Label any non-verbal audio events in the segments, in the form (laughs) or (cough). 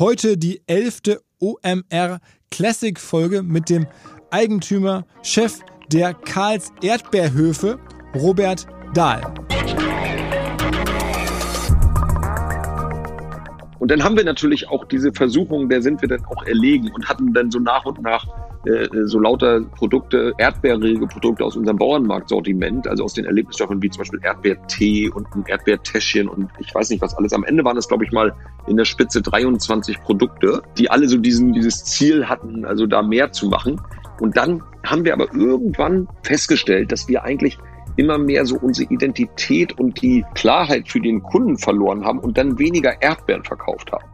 Heute die elfte OMR Classic Folge mit dem Eigentümer, Chef der Karls Erdbeerhöfe, Robert Dahl. Und dann haben wir natürlich auch diese Versuchung, der sind wir dann auch erlegen und hatten dann so nach und nach äh, so lauter Produkte, erdbeerige Produkte aus unserem Bauernmarktsortiment, also aus den Erlebnisstoffen wie zum Beispiel Erdbeertee und ein Erdbeertäschchen und ich weiß nicht was alles. Am Ende waren es, glaube ich, mal in der Spitze 23 Produkte, die alle so diesen, dieses Ziel hatten, also da mehr zu machen. Und dann haben wir aber irgendwann festgestellt, dass wir eigentlich immer mehr so unsere Identität und die Klarheit für den Kunden verloren haben und dann weniger Erdbeeren verkauft haben.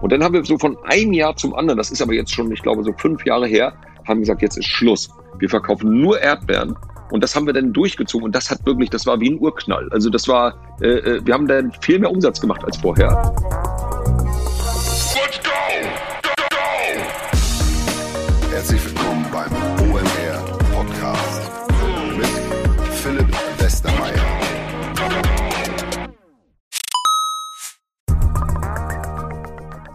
Und dann haben wir so von einem Jahr zum anderen, das ist aber jetzt schon, ich glaube, so fünf Jahre her, haben gesagt, jetzt ist Schluss. Wir verkaufen nur Erdbeeren. Und das haben wir dann durchgezogen und das hat wirklich, das war wie ein Urknall. Also das war, äh, äh wir haben dann viel mehr Umsatz gemacht als vorher.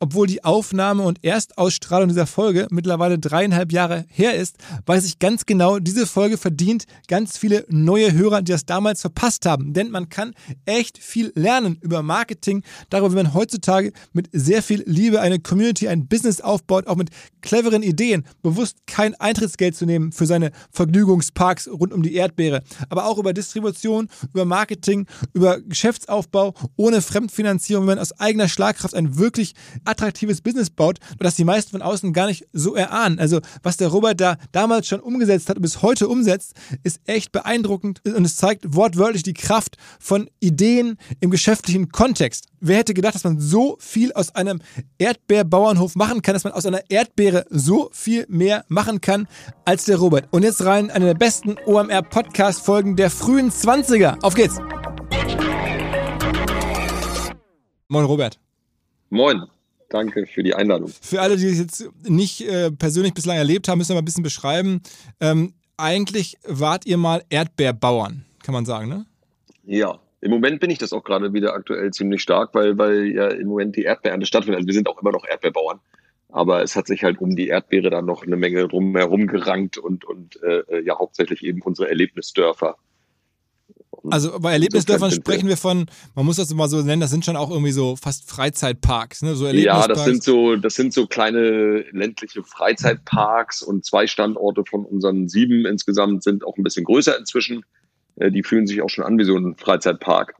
obwohl die Aufnahme und Erstausstrahlung dieser Folge mittlerweile dreieinhalb Jahre her ist, weiß ich ganz genau, diese Folge verdient ganz viele neue Hörer, die das damals verpasst haben. Denn man kann echt viel lernen über Marketing, darüber, wie man heutzutage mit sehr viel Liebe eine Community, ein Business aufbaut, auch mit cleveren Ideen, bewusst kein Eintrittsgeld zu nehmen für seine Vergnügungsparks rund um die Erdbeere, aber auch über Distribution, über Marketing, über Geschäftsaufbau ohne Fremdfinanzierung, wie man aus eigener Schlagkraft ein wirklich attraktives Business baut, das die meisten von außen gar nicht so erahnen. Also was der Robert da damals schon umgesetzt hat und bis heute umsetzt, ist echt beeindruckend und es zeigt wortwörtlich die Kraft von Ideen im geschäftlichen Kontext. Wer hätte gedacht, dass man so viel aus einem Erdbeerbauernhof machen kann, dass man aus einer Erdbeere so viel mehr machen kann als der Robert. Und jetzt rein eine der besten OMR-Podcast-Folgen der frühen 20er. Auf geht's! Moin Robert. Moin. Danke für die Einladung. Für alle, die es jetzt nicht äh, persönlich bislang erlebt haben, müssen wir mal ein bisschen beschreiben. Ähm, eigentlich wart ihr mal Erdbeerbauern, kann man sagen, ne? Ja, im Moment bin ich das auch gerade wieder aktuell ziemlich stark, weil, weil ja im Moment die Erdbeerernte stattfindet. Also wir sind auch immer noch Erdbeerbauern. Aber es hat sich halt um die Erdbeere dann noch eine Menge drumherum gerankt und, und äh, ja hauptsächlich eben unsere Erlebnisdörfer also bei Erlebnisdörfern sprechen wir von, man muss das mal so nennen, das sind schon auch irgendwie so fast Freizeitparks, ne? So ja, das sind so, das sind so kleine ländliche Freizeitparks und zwei Standorte von unseren sieben insgesamt sind auch ein bisschen größer inzwischen. Äh, die fühlen sich auch schon an wie so ein Freizeitpark.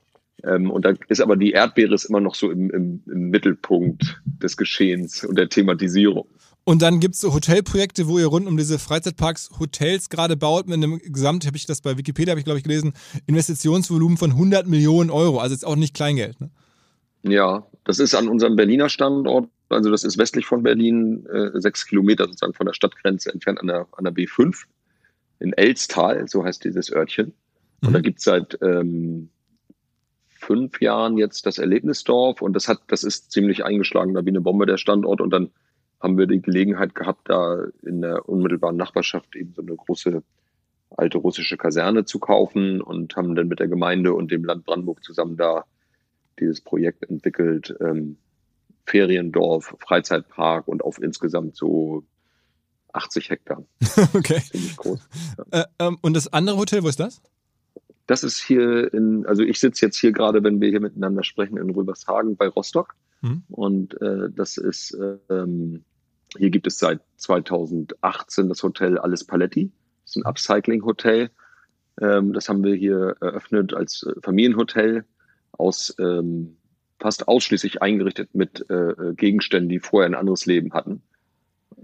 Ähm, und da ist aber die Erdbeere ist immer noch so im, im, im Mittelpunkt des Geschehens und der Thematisierung. Und dann gibt es so Hotelprojekte, wo ihr rund um diese Freizeitparks Hotels gerade baut, mit einem Gesamt, habe ich das bei Wikipedia, habe ich glaube ich gelesen, Investitionsvolumen von 100 Millionen Euro. Also jetzt auch nicht Kleingeld. Ne? Ja, das ist an unserem Berliner Standort, also das ist westlich von Berlin, äh, sechs Kilometer sozusagen von der Stadtgrenze entfernt an der, an der B5 in Elstal, so heißt dieses Örtchen. Und mhm. da gibt es seit ähm, fünf Jahren jetzt das Erlebnisdorf und das hat, das ist ziemlich eingeschlagen, da wie eine Bombe der Standort und dann haben wir die Gelegenheit gehabt, da in der unmittelbaren Nachbarschaft eben so eine große alte russische Kaserne zu kaufen und haben dann mit der Gemeinde und dem Land Brandenburg zusammen da dieses Projekt entwickelt. Ähm, Feriendorf, Freizeitpark und auf insgesamt so 80 Hektar. (laughs) okay. Ziemlich groß. Ja. Äh, ähm, und das andere Hotel, wo ist das? Das ist hier in, also ich sitze jetzt hier gerade, wenn wir hier miteinander sprechen, in Röbershagen bei Rostock. Mhm. Und äh, das ist, ähm, hier gibt es seit 2018 das Hotel Alles Paletti. Das ist ein Upcycling-Hotel. Ähm, das haben wir hier eröffnet als äh, Familienhotel aus ähm, fast ausschließlich eingerichtet mit äh, Gegenständen, die vorher ein anderes Leben hatten.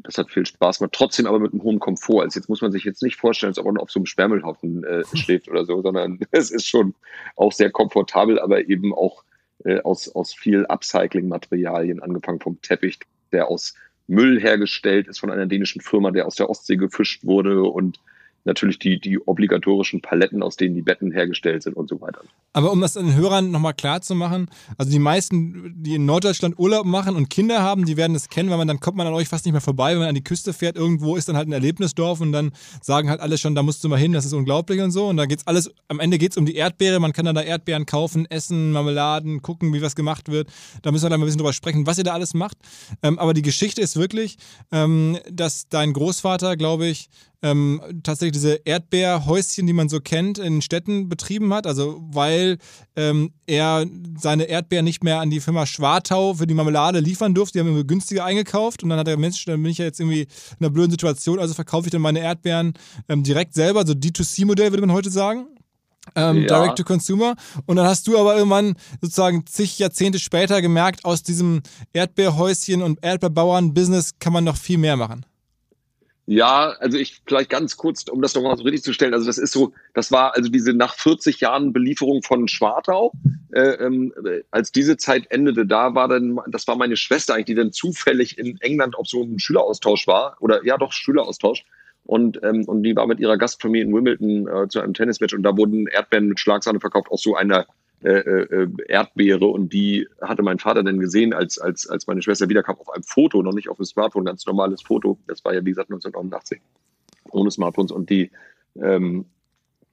Das hat viel Spaß gemacht, trotzdem aber mit einem hohen Komfort. Also jetzt muss man sich jetzt nicht vorstellen, als ob man auf so einem Sperrmüllhaufen äh, (laughs) schläft oder so, sondern (laughs) es ist schon auch sehr komfortabel, aber eben auch äh, aus, aus viel Upcycling-Materialien, angefangen vom Teppich, der aus Müll hergestellt ist von einer dänischen Firma, der aus der Ostsee gefischt wurde und natürlich die, die obligatorischen Paletten, aus denen die Betten hergestellt sind und so weiter. Aber um das den Hörern nochmal klar zu machen, also die meisten, die in Norddeutschland Urlaub machen und Kinder haben, die werden das kennen, weil man dann kommt man an euch fast nicht mehr vorbei, wenn man an die Küste fährt, irgendwo ist dann halt ein Erlebnisdorf und dann sagen halt alle schon, da musst du mal hin, das ist unglaublich und so. Und da geht's alles, am Ende geht es um die Erdbeere, man kann dann da Erdbeeren kaufen, essen, Marmeladen, gucken, wie was gemacht wird. Da müssen wir dann mal ein bisschen drüber sprechen, was ihr da alles macht. Ähm, aber die Geschichte ist wirklich, ähm, dass dein Großvater, glaube ich, ähm, tatsächlich diese Erdbeerhäuschen, die man so kennt, in Städten betrieben hat. Also weil ähm, er seine Erdbeeren nicht mehr an die Firma Schwartau für die Marmelade liefern durfte. Die haben irgendwie günstiger eingekauft und dann hat er Mensch, dann bin ich ja jetzt irgendwie in einer blöden Situation, also verkaufe ich dann meine Erdbeeren ähm, direkt selber, so D2C-Modell würde man heute sagen. Ähm, ja. Direct to Consumer. Und dann hast du aber irgendwann sozusagen zig Jahrzehnte später gemerkt, aus diesem Erdbeerhäuschen und Erdbeerbauern-Business kann man noch viel mehr machen. Ja, also ich vielleicht ganz kurz, um das nochmal so richtig zu stellen. Also das ist so, das war also diese nach 40 Jahren Belieferung von Schwartau. Äh, ähm, als diese Zeit endete, da war dann, das war meine Schwester eigentlich, die dann zufällig in England auf so einem Schüleraustausch war oder ja doch Schüleraustausch. Und, ähm, und die war mit ihrer Gastfamilie in Wimbledon äh, zu einem Tennismatch und da wurden Erdbeeren mit Schlagsahne verkauft aus so einer äh, äh, Erdbeere und die hatte mein Vater dann gesehen, als, als, als meine Schwester wiederkam, auf einem Foto, noch nicht auf dem Smartphone, ganz normales Foto. Das war ja, wie gesagt, 1989, ohne Smartphones und die, ähm,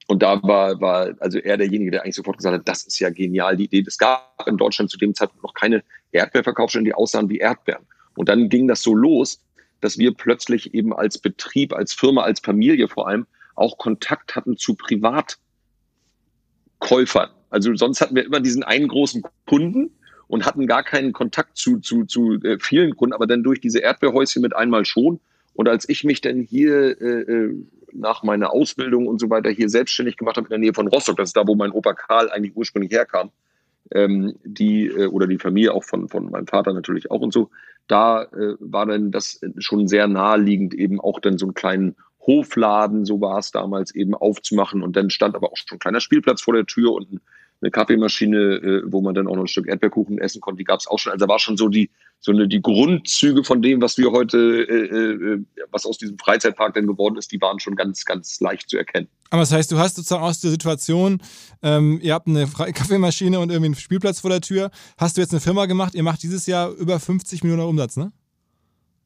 und da war, war also er derjenige, der eigentlich sofort gesagt hat, das ist ja genial, die Idee. Es gab in Deutschland zu dem Zeitpunkt noch keine Erdbeerverkaufsstellen, die aussahen wie Erdbeeren. Und dann ging das so los, dass wir plötzlich eben als Betrieb, als Firma, als Familie vor allem auch Kontakt hatten zu Privatkäufern. Also sonst hatten wir immer diesen einen großen Kunden und hatten gar keinen Kontakt zu, zu, zu äh, vielen Kunden, aber dann durch diese Erdbeerhäuschen mit einmal schon. Und als ich mich dann hier äh, äh, nach meiner Ausbildung und so weiter hier selbstständig gemacht habe in der Nähe von Rostock, das ist da, wo mein Opa Karl eigentlich ursprünglich herkam, ähm, die äh, oder die Familie auch von, von meinem Vater natürlich auch und so, da äh, war dann das schon sehr naheliegend, eben auch dann so einen kleinen Hofladen, so war es damals, eben aufzumachen. Und dann stand aber auch schon ein kleiner Spielplatz vor der Tür und ein eine Kaffeemaschine, äh, wo man dann auch noch ein Stück Erdbeerkuchen essen konnte, die gab es auch schon. Also war schon so die so eine die Grundzüge von dem, was wir heute, äh, äh, was aus diesem Freizeitpark denn geworden ist, die waren schon ganz ganz leicht zu erkennen. Aber das heißt, du hast sozusagen aus der Situation, ähm, ihr habt eine Kaffeemaschine und irgendwie einen Spielplatz vor der Tür. Hast du jetzt eine Firma gemacht? Ihr macht dieses Jahr über 50 Millionen Umsatz, ne?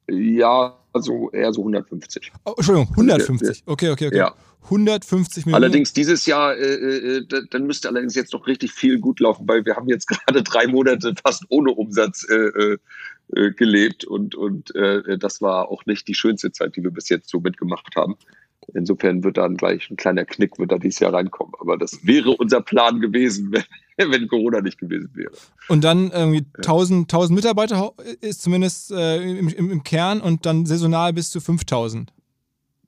Ja, also eher so 150. Oh, Entschuldigung, 150. Okay, okay, okay. Ja. 150 Millionen. Allerdings dieses Jahr, äh, äh, dann müsste allerdings jetzt noch richtig viel gut laufen, weil wir haben jetzt (laughs) gerade drei Monate fast ohne Umsatz äh, äh, äh, gelebt und, und äh, das war auch nicht die schönste Zeit, die wir bis jetzt so mitgemacht haben. Insofern wird dann gleich ein kleiner Knick wird da dieses Jahr reinkommen. Aber das wäre unser Plan gewesen, (laughs) wenn, wenn Corona nicht gewesen wäre. Und dann irgendwie 1000, 1000 Mitarbeiter ist zumindest äh, im, im, Kern und dann saisonal bis zu 5000.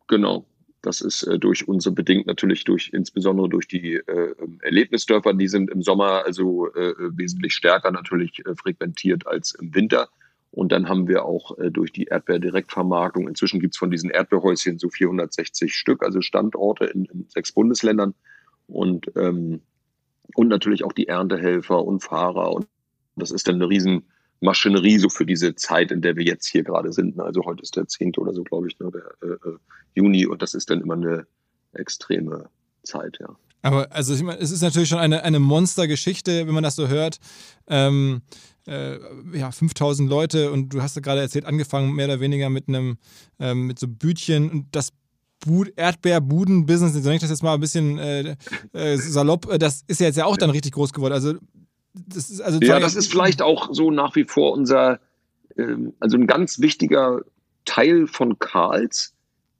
Genau. Das ist äh, durch unsere bedingt natürlich durch insbesondere durch die äh, Erlebnisdörfer, die sind im Sommer also äh, wesentlich stärker natürlich äh, frequentiert als im Winter. Und dann haben wir auch äh, durch die Erdbeerdirektvermarktung, inzwischen gibt es von diesen Erdbeerhäuschen so 460 Stück, also Standorte in, in sechs Bundesländern. Und, ähm, und natürlich auch die Erntehelfer und Fahrer. Und das ist dann eine riesen Maschinerie so für diese Zeit, in der wir jetzt hier gerade sind. Also heute ist der 10. oder so, glaube ich, ne, der äh, äh, Juni und das ist dann immer eine extreme Zeit, ja. Aber also ich meine, es ist natürlich schon eine, eine Monstergeschichte, wenn man das so hört. Ähm, äh, ja, 5000 Leute und du hast ja gerade erzählt, angefangen mehr oder weniger mit einem, ähm, mit so Bütchen und das Erdbeerbuden-Business, so nenne ich das jetzt mal ein bisschen äh, äh, salopp, äh, das ist ja jetzt ja auch dann richtig groß geworden. Also das ist also ja, das ist vielleicht auch so nach wie vor unser, ähm, also ein ganz wichtiger Teil von Karls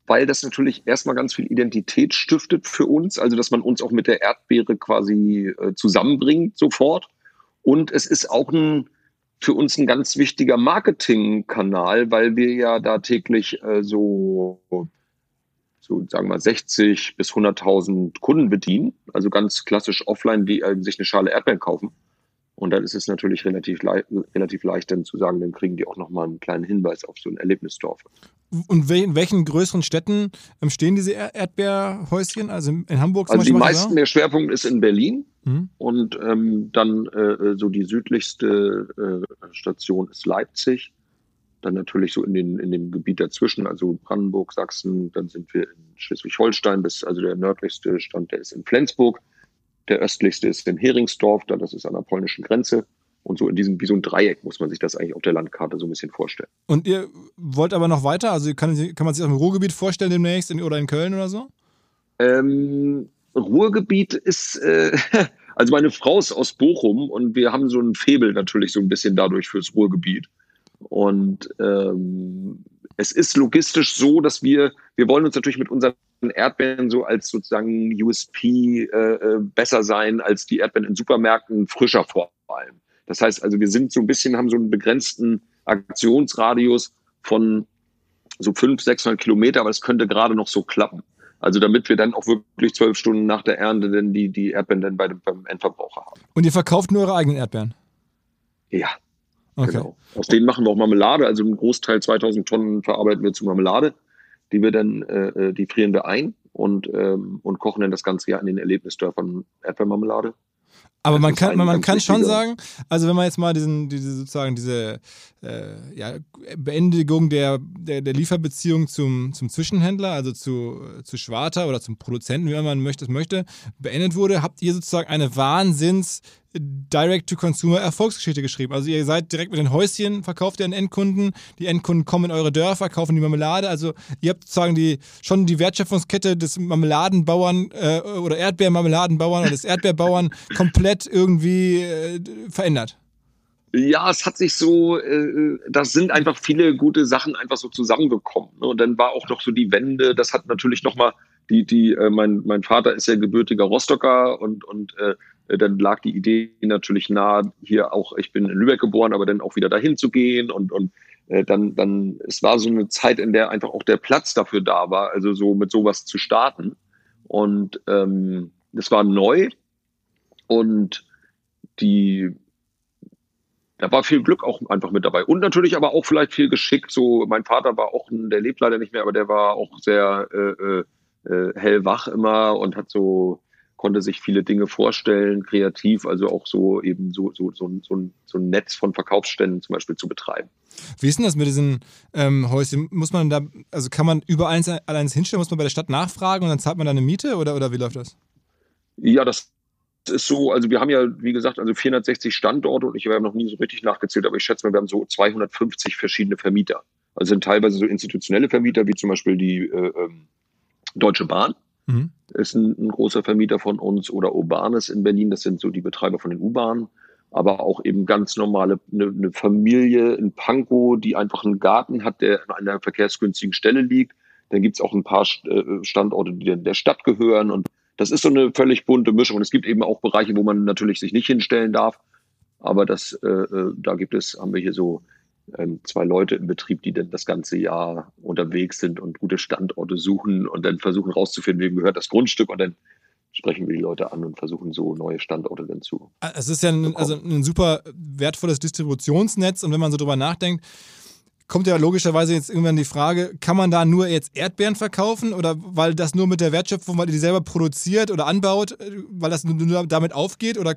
weil das natürlich erstmal ganz viel Identität stiftet für uns, also dass man uns auch mit der Erdbeere quasi äh, zusammenbringt sofort. Und es ist auch ein, für uns ein ganz wichtiger Marketingkanal, weil wir ja da täglich äh, so, so sagen wir 60 bis 100.000 Kunden bedienen, also ganz klassisch offline, die äh, sich eine Schale Erdbeeren kaufen. Und dann ist es natürlich relativ, le relativ leicht, dann zu sagen, dann kriegen die auch nochmal einen kleinen Hinweis auf so ein Erlebnisdorf. Und in welchen größeren Städten ähm, stehen diese Erdbeerhäuschen? Also in Hamburg zum Also die meisten, der Schwerpunkt ist in Berlin. Mhm. Und ähm, dann äh, so die südlichste äh, Station ist Leipzig. Dann natürlich so in, den, in dem Gebiet dazwischen, also Brandenburg, Sachsen. Dann sind wir in Schleswig-Holstein, also der nördlichste Stand, der ist in Flensburg. Der östlichste ist in Heringsdorf, dann das ist an der polnischen Grenze. Und so in diesem, wie so ein Dreieck muss man sich das eigentlich auf der Landkarte so ein bisschen vorstellen. Und ihr wollt aber noch weiter? Also kann, kann man sich das im Ruhrgebiet vorstellen demnächst in, oder in Köln oder so? Ähm, Ruhrgebiet ist, äh, (laughs) also meine Frau ist aus Bochum und wir haben so ein Febel natürlich so ein bisschen dadurch fürs Ruhrgebiet. Und ähm, es ist logistisch so, dass wir, wir wollen uns natürlich mit unseren Erdbeeren so als sozusagen USP äh, äh, besser sein als die Erdbeeren in Supermärkten, frischer vor allem. Das heißt also, wir sind so ein bisschen, haben so einen begrenzten Aktionsradius von so 500, 600 Kilometer, aber es könnte gerade noch so klappen. Also damit wir dann auch wirklich zwölf Stunden nach der Ernte dann die, die Erdbeeren dann bei dem, beim Endverbraucher haben. Und ihr verkauft nur eure eigenen Erdbeeren? Ja. Okay. Genau. Aus denen machen wir auch Marmelade. Also einen Großteil 2000 Tonnen verarbeiten wir zu Marmelade die wir dann, äh, äh, die frieren wir ein und, ähm, und kochen dann das ganze Jahr in den Erlebnisdörfern Erdbeermarmelade. Aber man kann, man, man kann schon sagen, also wenn man jetzt mal diesen, diese sozusagen diese äh, ja, Beendigung der, der, der, Lieferbeziehung zum, zum Zwischenhändler, also zu, zu Schwarter oder zum Produzenten, wie man möchte, möchte, beendet wurde, habt ihr sozusagen eine Wahnsinns Direct-to-Consumer-Erfolgsgeschichte geschrieben. Also ihr seid direkt mit den Häuschen, verkauft ihr an Endkunden, die Endkunden kommen in eure Dörfer, kaufen die Marmelade. Also ihr habt sozusagen die, schon die Wertschöpfungskette des Marmeladenbauern äh, oder Erdbeermarmeladenbauern oder des Erdbeerbauern (laughs) komplett irgendwie äh, verändert. Ja, es hat sich so, äh, das sind einfach viele gute Sachen einfach so zusammengekommen. Ne? Und dann war auch noch so die Wende, das hat natürlich nochmal die, die, äh, mein, mein Vater ist ja gebürtiger Rostocker und, und äh, dann lag die Idee natürlich nahe, hier auch, ich bin in Lübeck geboren, aber dann auch wieder dahin zu gehen und, und äh, dann, dann, es war so eine Zeit, in der einfach auch der Platz dafür da war, also so mit sowas zu starten. Und ähm, das war neu und die, da war viel Glück auch einfach mit dabei. Und natürlich aber auch vielleicht viel Geschick. So, mein Vater war auch, der lebt leider nicht mehr, aber der war auch sehr äh, äh, äh hellwach immer und hat so konnte sich viele Dinge vorstellen, kreativ, also auch so eben so, so, so, so, so ein Netz von Verkaufsständen zum Beispiel zu betreiben. Wie ist denn das mit diesen ähm, Häuschen? Muss man da, also kann man über eins allein hinstellen, muss man bei der Stadt nachfragen und dann zahlt man da eine Miete oder, oder wie läuft das? Ja, das ist so, also wir haben ja, wie gesagt, also 460 Standorte und ich habe noch nie so richtig nachgezählt, aber ich schätze mal, wir haben so 250 verschiedene Vermieter. Also sind teilweise so institutionelle Vermieter, wie zum Beispiel die äh, ähm, Deutsche Bahn Mhm. Ist ein, ein, großer Vermieter von uns oder Urbanes in Berlin, das sind so die Betreiber von den U-Bahnen, aber auch eben ganz normale, eine, eine Familie in Pankow, die einfach einen Garten hat, der an einer verkehrsgünstigen Stelle liegt. Dann gibt's auch ein paar äh, Standorte, die der Stadt gehören und das ist so eine völlig bunte Mischung. Und es gibt eben auch Bereiche, wo man natürlich sich nicht hinstellen darf. Aber das, äh, äh da gibt es, haben wir hier so ähm, zwei Leute im Betrieb, die dann das ganze Jahr unterwegs sind und gute Standorte suchen und dann versuchen rauszufinden, wem gehört das Grundstück und dann sprechen wir die Leute an und versuchen so neue Standorte dann zu. Es ist ja ein, also ein super wertvolles Distributionsnetz und wenn man so drüber nachdenkt, kommt ja logischerweise jetzt irgendwann die Frage, kann man da nur jetzt Erdbeeren verkaufen oder weil das nur mit der Wertschöpfung, weil ihr die selber produziert oder anbaut, äh, weil das nur damit aufgeht oder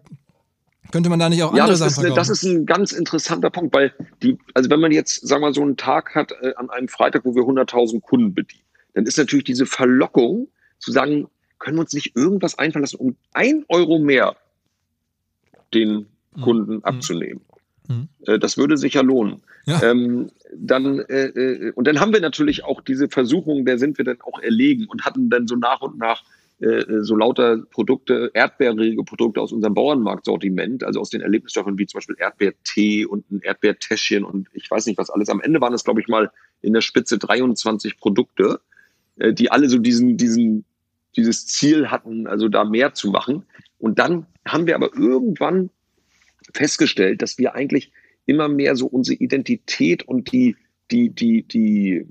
könnte man da nicht auch andere ja, das Sachen ist, eine, das ist ein ganz interessanter Punkt, weil die, also wenn man jetzt, sagen wir mal, so einen Tag hat äh, an einem Freitag, wo wir 100.000 Kunden bedienen, dann ist natürlich diese Verlockung zu sagen, können wir uns nicht irgendwas einfallen lassen, um ein Euro mehr den mhm. Kunden mhm. abzunehmen. Mhm. Äh, das würde sich ja lohnen. Ja. Ähm, dann, äh, äh, und dann haben wir natürlich auch diese Versuchung, der sind wir dann auch erlegen und hatten dann so nach und nach äh, so lauter Produkte, erdbeerige Produkte aus unserem Bauernmarktsortiment, also aus den Erlebnisstoffen wie zum Beispiel Erdbeertee und ein Erdbeertäschchen und ich weiß nicht was alles. Am Ende waren es, glaube ich, mal in der Spitze 23 Produkte, äh, die alle so diesen, diesen, dieses Ziel hatten, also da mehr zu machen. Und dann haben wir aber irgendwann festgestellt, dass wir eigentlich immer mehr so unsere Identität und die, die, die, die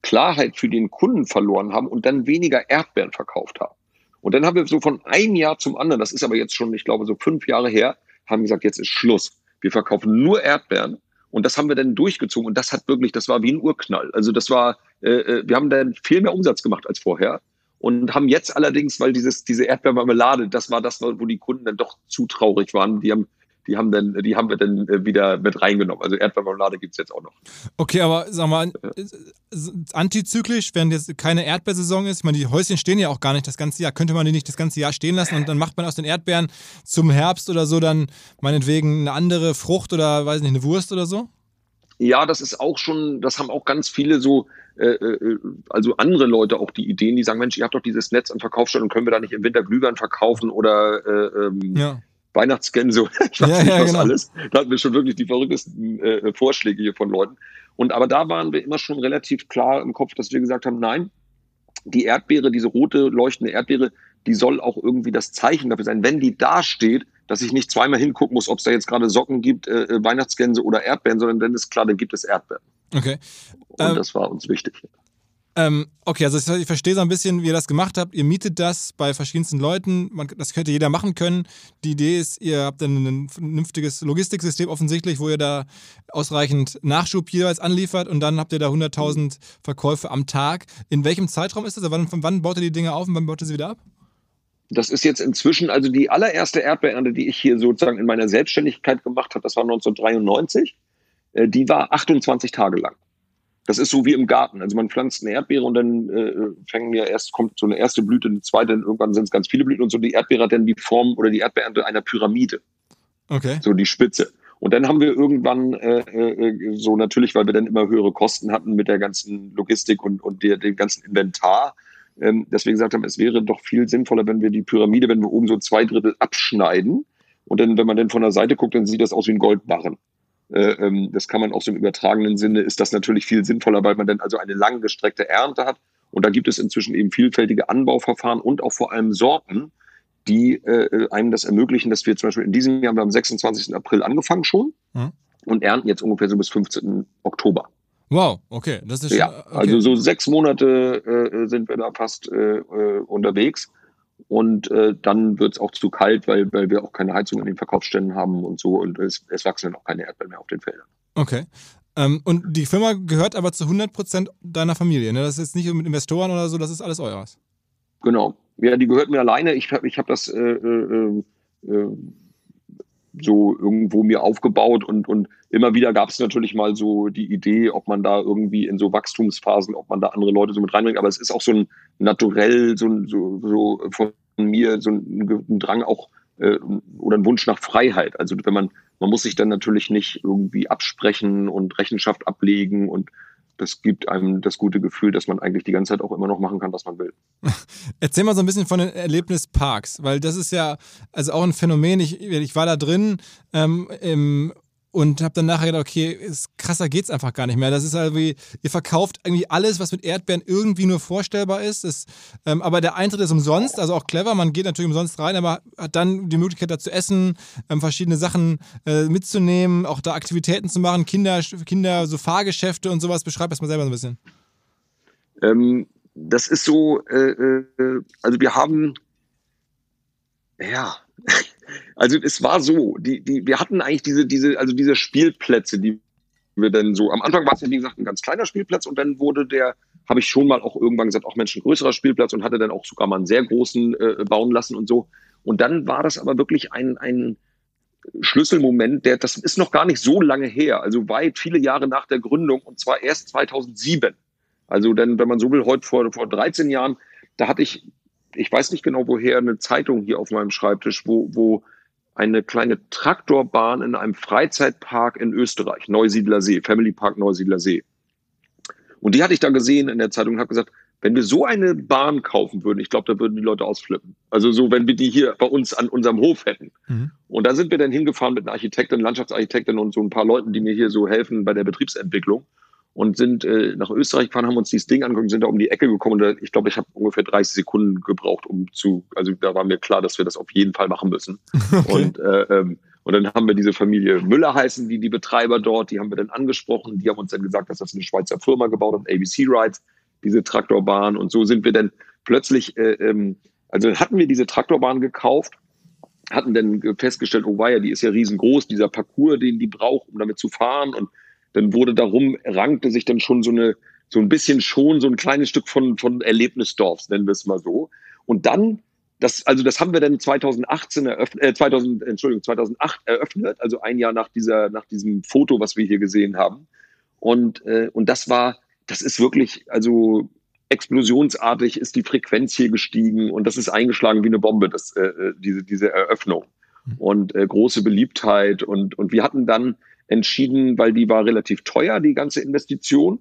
Klarheit für den Kunden verloren haben und dann weniger Erdbeeren verkauft haben. Und dann haben wir so von einem Jahr zum anderen, das ist aber jetzt schon, ich glaube, so fünf Jahre her, haben gesagt, jetzt ist Schluss. Wir verkaufen nur Erdbeeren. Und das haben wir dann durchgezogen. Und das hat wirklich, das war wie ein Urknall. Also das war, äh, äh wir haben dann viel mehr Umsatz gemacht als vorher. Und haben jetzt allerdings, weil dieses, diese Erdbeermarmelade, das war das, wo die Kunden dann doch zu traurig waren. Die haben die haben dann, die haben wir dann äh, wieder mit reingenommen. Also Erdbeermarmelade gibt es jetzt auch noch. Okay, aber sag mal, antizyklisch, wenn jetzt keine Erdbeersaison ist, ich meine, die Häuschen stehen ja auch gar nicht das ganze Jahr, könnte man die nicht das ganze Jahr stehen lassen und dann macht man aus den Erdbeeren zum Herbst oder so dann meinetwegen eine andere Frucht oder weiß nicht, eine Wurst oder so? Ja, das ist auch schon, das haben auch ganz viele so, äh, äh also andere Leute auch die Ideen, die sagen, Mensch, ihr habt doch dieses Netz an Verkaufsstellen und können wir da nicht im Winter Glühwein verkaufen oder äh, ähm, ja Weihnachtsgänse, (laughs) ich weiß ja, nicht ja, was genau. alles. Da hatten wir schon wirklich die verrücktesten äh, Vorschläge hier von Leuten. Und aber da waren wir immer schon relativ klar im Kopf, dass wir gesagt haben, nein, die Erdbeere, diese rote leuchtende Erdbeere, die soll auch irgendwie das Zeichen dafür sein, wenn die da steht, dass ich nicht zweimal hingucken muss, ob es da jetzt gerade Socken gibt, äh, äh, Weihnachtsgänse oder Erdbeeren, sondern dann ist klar, dann gibt es Erdbeeren. Okay. Und ähm, das war uns wichtig. Ähm, okay, also ich, verstehe so ein bisschen, wie ihr das gemacht habt. Ihr mietet das bei verschiedensten Leuten. Man, das könnte jeder machen können. Die Idee ist, ihr habt dann ein vernünftiges Logistiksystem offensichtlich, wo ihr da ausreichend Nachschub jeweils anliefert und dann habt ihr da 100.000 Verkäufe am Tag. In welchem Zeitraum ist das? Also wann, wann baut ihr die Dinge auf und wann baut ihr sie wieder ab? Das ist jetzt inzwischen, also die allererste Erdbeerernte, die ich hier sozusagen in meiner Selbstständigkeit gemacht habe, das war 1993. Äh, die war 28 Tage lang. Das ist so wie im Garten. Also man pflanzt eine Erdbeere und dann äh, fängen ja erst, kommt so eine erste Blüte, eine zweite, und irgendwann sind es ganz viele Blüten und so. Die Erdbeere hat dann die Form oder die Erdbeerernte einer Pyramide. Okay. So die Spitze. Und dann haben wir irgendwann äh, äh, so natürlich, weil wir dann immer höhere Kosten hatten mit der ganzen Logistik und, und der, dem ganzen Inventar, ähm, dass wir gesagt haben, es wäre doch viel sinnvoller, wenn wir die Pyramide, wenn wir oben so zwei Drittel abschneiden und dann, wenn man dann von der Seite guckt, dann sieht das aus wie ein Goldbarren. Äh, ähm, das kann man auch so im übertragenen Sinne, ist das natürlich viel sinnvoller, weil man dann also eine langgestreckte Ernte hat. Und da gibt es inzwischen eben vielfältige Anbauverfahren und auch vor allem Sorten, die äh, einem das ermöglichen, dass wir zum Beispiel in diesem Jahr, wir haben am 26. April angefangen schon mhm. und ernten jetzt ungefähr so bis 15. Oktober. Wow, okay. Das ist ja, okay. also so sechs Monate äh, sind wir da fast äh, äh unterwegs. Und äh, dann wird es auch zu kalt, weil, weil wir auch keine Heizung in den Verkaufsständen haben und so. Und es, es wachsen dann auch keine Erdbeeren mehr auf den Feldern. Okay. Ähm, und die Firma gehört aber zu 100 Prozent deiner Familie. Ne? Das ist jetzt nicht mit Investoren oder so, das ist alles eures. Genau. Ja, die gehört mir alleine. Ich habe ich hab das äh, äh, äh, so irgendwo mir aufgebaut und, und immer wieder gab es natürlich mal so die Idee, ob man da irgendwie in so Wachstumsphasen, ob man da andere Leute so mit reinbringt. Aber es ist auch so ein naturell, so, so, so von mir so ein, ein Drang auch äh, oder ein Wunsch nach Freiheit. Also wenn man, man muss sich dann natürlich nicht irgendwie absprechen und Rechenschaft ablegen und das gibt einem das gute Gefühl, dass man eigentlich die ganze Zeit auch immer noch machen kann, was man will. (laughs) Erzähl mal so ein bisschen von den Erlebnisparks, weil das ist ja also auch ein Phänomen. Ich, ich war da drin ähm, im und habe dann nachher gedacht, okay, ist, krasser geht's einfach gar nicht mehr. Das ist halt wie, ihr verkauft irgendwie alles, was mit Erdbeeren irgendwie nur vorstellbar ist. ist ähm, aber der Eintritt ist umsonst, also auch clever. Man geht natürlich umsonst rein, aber hat dann die Möglichkeit, da zu essen, ähm, verschiedene Sachen äh, mitzunehmen, auch da Aktivitäten zu machen, Kinder, Kinder, so Fahrgeschäfte und sowas. Beschreib das mal selber so ein bisschen. Ähm, das ist so, äh, äh, also wir haben, ja, also es war so, die, die, wir hatten eigentlich diese, diese, also diese Spielplätze, die wir dann so, am Anfang war es ja wie gesagt ein ganz kleiner Spielplatz und dann wurde der, habe ich schon mal auch irgendwann gesagt, auch Mensch, ein größerer Spielplatz und hatte dann auch sogar mal einen sehr großen äh, bauen lassen und so. Und dann war das aber wirklich ein, ein Schlüsselmoment, der, das ist noch gar nicht so lange her, also weit viele Jahre nach der Gründung und zwar erst 2007. Also dann, wenn man so will, heute vor, vor 13 Jahren, da hatte ich ich weiß nicht genau woher, eine Zeitung hier auf meinem Schreibtisch, wo, wo eine kleine Traktorbahn in einem Freizeitpark in Österreich, Neusiedler See, Family Park Neusiedler See. Und die hatte ich da gesehen in der Zeitung und habe gesagt, wenn wir so eine Bahn kaufen würden, ich glaube, da würden die Leute ausflippen. Also so, wenn wir die hier bei uns an unserem Hof hätten. Mhm. Und da sind wir dann hingefahren mit einer Architektin, Landschaftsarchitektin und so ein paar Leuten, die mir hier so helfen bei der Betriebsentwicklung. Und sind äh, nach Österreich gefahren, haben uns dieses Ding angeguckt, sind da um die Ecke gekommen und ich glaube, ich habe ungefähr 30 Sekunden gebraucht, um zu, also da war mir klar, dass wir das auf jeden Fall machen müssen. (laughs) Okay. Und, äh, ähm, und dann haben wir diese Familie Müller heißen, die die Betreiber dort, die haben wir dann angesprochen, die haben uns dann gesagt, dass das eine Schweizer Firma gebaut hat, ABC Rides, diese Traktorbahn und so sind wir dann plötzlich, äh, ähm, also hatten wir diese Traktorbahn gekauft, hatten dann festgestellt, oh weia, die ist ja riesengroß, dieser Parcours, den die braucht, um damit zu fahren und dann wurde darum, rankte sich dann schon so eine, so ein bisschen schon so ein kleines Stück von, von Erlebnisdorfs, nennen wir es mal so. Und dann, das, also das haben wir dann 2018 eröffnet, äh, 2000, Entschuldigung, 2008 eröffnet, also ein Jahr nach dieser, nach diesem Foto, was wir hier gesehen haben. Und, äh, und das war, das ist wirklich, also explosionsartig ist die Frequenz hier gestiegen und das ist eingeschlagen wie eine Bombe, das, äh, äh diese, diese Eröffnung. Hm. Und äh, große Beliebtheit. Und, und wir hatten dann entschieden, weil die war relativ teuer, die ganze Investition.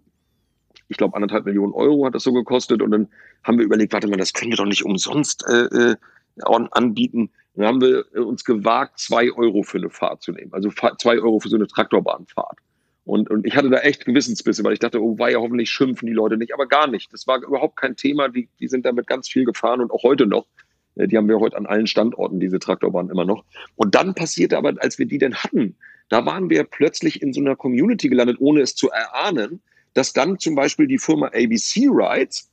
Ich glaube, anderthalb Millionen Euro hat das so gekostet. Und dann haben wir überlegt, warte mal, das können wir doch nicht umsonst äh, äh anbieten. Dann haben wir uns gewagt, zwei Euro für eine Fahrt zu nehmen. Also zwei Euro für so eine Traktorbahnfahrt. Und, und ich hatte da echt Gewissensbisse, weil ich dachte, oh, war ja hoffentlich schimpfen die Leute nicht, aber gar nicht. Das war überhaupt kein Thema. Die, die sind damit ganz viel gefahren und auch heute noch. Äh, die haben wir heute an allen Standorten, diese Traktorbahn immer noch. Und dann passierte aber, als wir die denn hatten, da waren wir plötzlich in so einer Community gelandet, ohne es zu erahnen, dass dann zum Beispiel die Firma ABC Rides,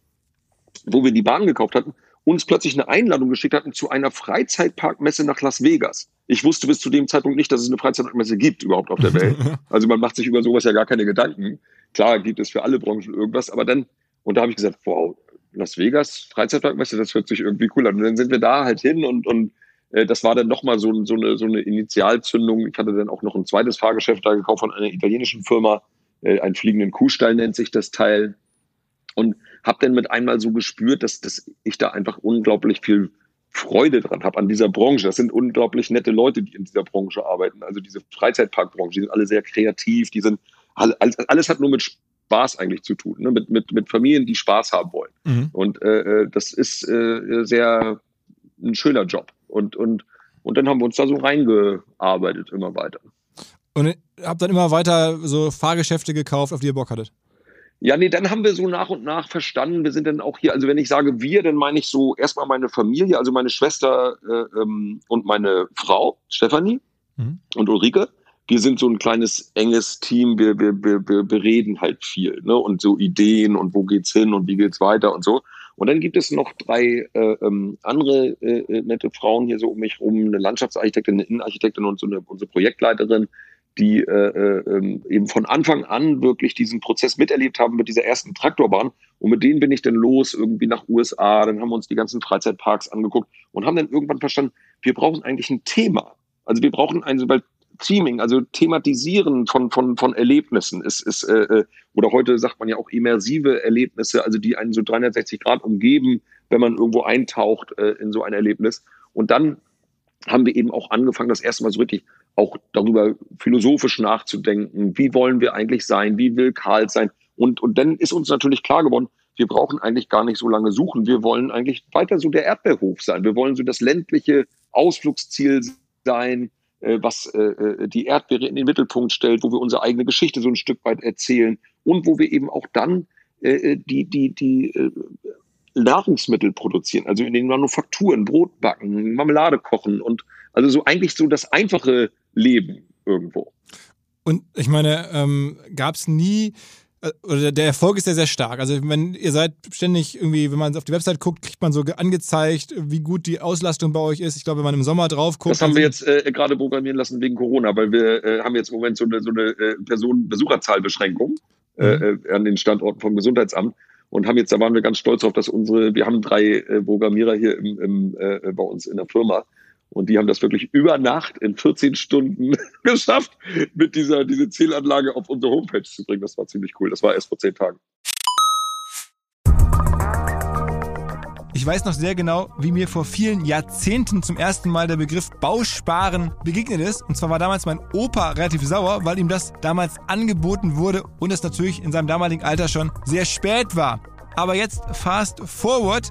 wo wir die Bahn gekauft hatten, uns plötzlich eine Einladung geschickt hatten zu einer Freizeitparkmesse nach Las Vegas. Ich wusste bis zu dem Zeitpunkt nicht, dass es eine Freizeitparkmesse gibt überhaupt auf der Welt. (laughs) Also man macht sich über sowas ja gar keine Gedanken. Klar gibt es für alle Branchen irgendwas, aber dann, und da habe ich gesagt, wow, Las Vegas, Freizeitparkmesse, das hört sich irgendwie cool an. Und dann sind wir da halt hin und, und das war dann nochmal so, so, eine, so eine Initialzündung. Ich hatte dann auch noch ein zweites Fahrgeschäft da gekauft von einer italienischen Firma. Äh, einen fliegenden Kuhstall nennt sich das Teil. Und habe dann mit einmal so gespürt, dass, dass ich da einfach unglaublich viel Freude dran habe an dieser Branche. Das sind unglaublich nette Leute, die in dieser Branche arbeiten. Also diese Freizeitparkbranche, die sind alle sehr kreativ, die sind alles, alles hat nur mit Spaß eigentlich zu tun, ne? mit, mit, mit Familien, die Spaß haben wollen. Mhm. Und äh, äh das ist äh, sehr ein schöner Job. Und, und, und dann haben wir uns da so reingearbeitet, immer weiter. Und habt dann immer weiter so Fahrgeschäfte gekauft, auf die ihr Bock hattet? Ja, nee, dann haben wir so nach und nach verstanden, wir sind dann auch hier, also wenn ich sage wir, dann meine ich so erstmal meine Familie, also meine Schwester äh, ähm, und meine Frau, Stefanie mhm. und Ulrike. Wir sind so ein kleines, enges Team, wir, wir, wir, wir bereden halt viel, ne? Und so Ideen und wo geht's hin und wie geht's weiter und so. Und dann gibt es noch drei äh, ähm, andere äh, äh, nette Frauen hier so um mich rum, eine Landschaftsarchitektin, eine Innenarchitektin und so eine unsere Projektleiterin, die äh, äh, ähm, eben von Anfang an wirklich diesen Prozess miterlebt haben mit dieser ersten Traktorbahn. Und mit denen bin ich dann los, irgendwie nach USA, dann haben wir uns die ganzen Freizeitparks angeguckt und haben dann irgendwann verstanden, wir brauchen eigentlich ein Thema. Also wir brauchen ein, weil Theming, also Thematisieren von, von, von Erlebnissen ist, ist äh, äh, oder heute sagt man ja auch immersive Erlebnisse, also die einen so 360 Grad umgeben, wenn man irgendwo eintaucht äh, in so ein Erlebnis. Und dann haben wir eben auch angefangen, das erste Mal so richtig auch darüber philosophisch nachzudenken. Wie wollen wir eigentlich sein? Wie will Karl sein? Und, und dann ist uns natürlich klar geworden, wir brauchen eigentlich gar nicht so lange suchen. Wir wollen eigentlich weiter so der Erdbeerhof sein. Wir wollen so das ländliche Ausflugsziel sein, was äh, äh, die Erdbeere in den Mittelpunkt stellt, wo wir unsere eigene Geschichte so ein Stück weit erzählen und wo wir eben auch dann die, die, die Nahrungsmittel produzieren, also in den Manufakturen, Brot backen, Marmelade kochen und also so eigentlich so das einfache Leben irgendwo. Und ich meine, ähm, gab es nie äh, oder der Erfolg ist ja sehr stark. Also wenn ihr seid ständig irgendwie, wenn man auf die Website guckt, kriegt man so angezeigt, wie gut die Auslastung bei euch ist. Ich glaube, wenn man im Sommer drauf guckt. Das haben wir jetzt äh, gerade programmieren lassen wegen Corona, weil wir äh, haben jetzt im Moment so eine, so eine äh, Personen-Besucherzahlbeschränkung äh, mhm. äh, an den Standorten vom Gesundheitsamt und haben jetzt, da waren wir ganz stolz auf, dass unsere, wir haben drei äh, Programmierer hier im, im, äh, bei uns in der Firma und die haben das wirklich über Nacht in 14 Stunden (laughs) geschafft, mit dieser diese Zählanlage auf unsere Homepage zu bringen. Das war ziemlich cool. Das war erst vor zehn Tagen. Ich weiß noch sehr genau, wie mir vor vielen Jahrzehnten zum ersten Mal der Begriff Bausparen begegnet ist. Und zwar war damals mein Opa relativ sauer, weil ihm das damals angeboten wurde und es natürlich in seinem damaligen Alter schon sehr spät war. Aber jetzt fast forward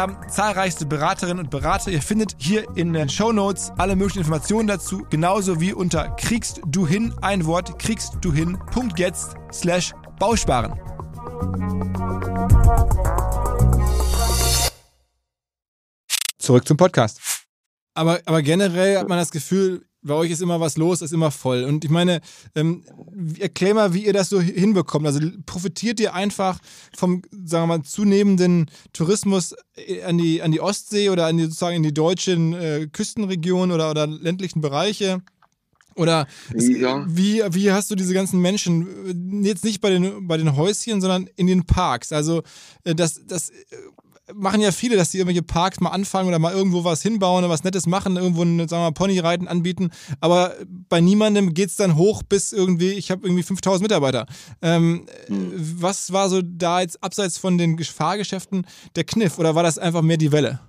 haben zahlreichste Beraterinnen und Berater. Ihr findet hier in den Show Notes alle möglichen Informationen dazu, genauso wie unter kriegst du hin ein Wort kriegst du hin jetzt slash Bausparen. Zurück zum Podcast. Aber, aber generell hat man das Gefühl, bei euch ist immer was los, ist immer voll. Und ich meine, ähm, erklär mal, wie ihr das so hinbekommt. Also profitiert ihr einfach vom, sagen wir mal, zunehmenden Tourismus äh, an die, an die Ostsee oder an die, sozusagen in die deutschen äh, Küstenregionen oder, oder ländlichen Bereiche? Oder ja. wie, wie hast du diese ganzen Menschen, äh, jetzt nicht bei den, bei den Häuschen, sondern in den Parks? Also äh, das, das machen ja viele, dass sie irgendwelche Parks mal anfangen oder mal irgendwo was hinbauen oder was Nettes machen, irgendwo ein, sagen wir mal, Ponyreiten anbieten. Aber bei niemandem geht es dann hoch bis irgendwie, ich habe irgendwie 5000 Mitarbeiter. Ähm, mhm. Was war so da jetzt abseits von den Fahrgeschäften der Kniff oder war das einfach mehr die Welle?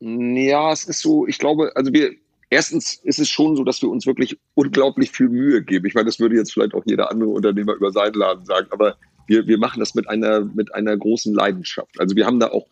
Ja, es ist so, ich glaube, also wir, erstens ist es schon so, dass wir uns wirklich unglaublich viel Mühe geben. Ich meine, das würde jetzt vielleicht auch jeder andere Unternehmer über seinen Laden sagen, aber wir, wir machen das mit einer, mit einer großen Leidenschaft. Also wir haben da auch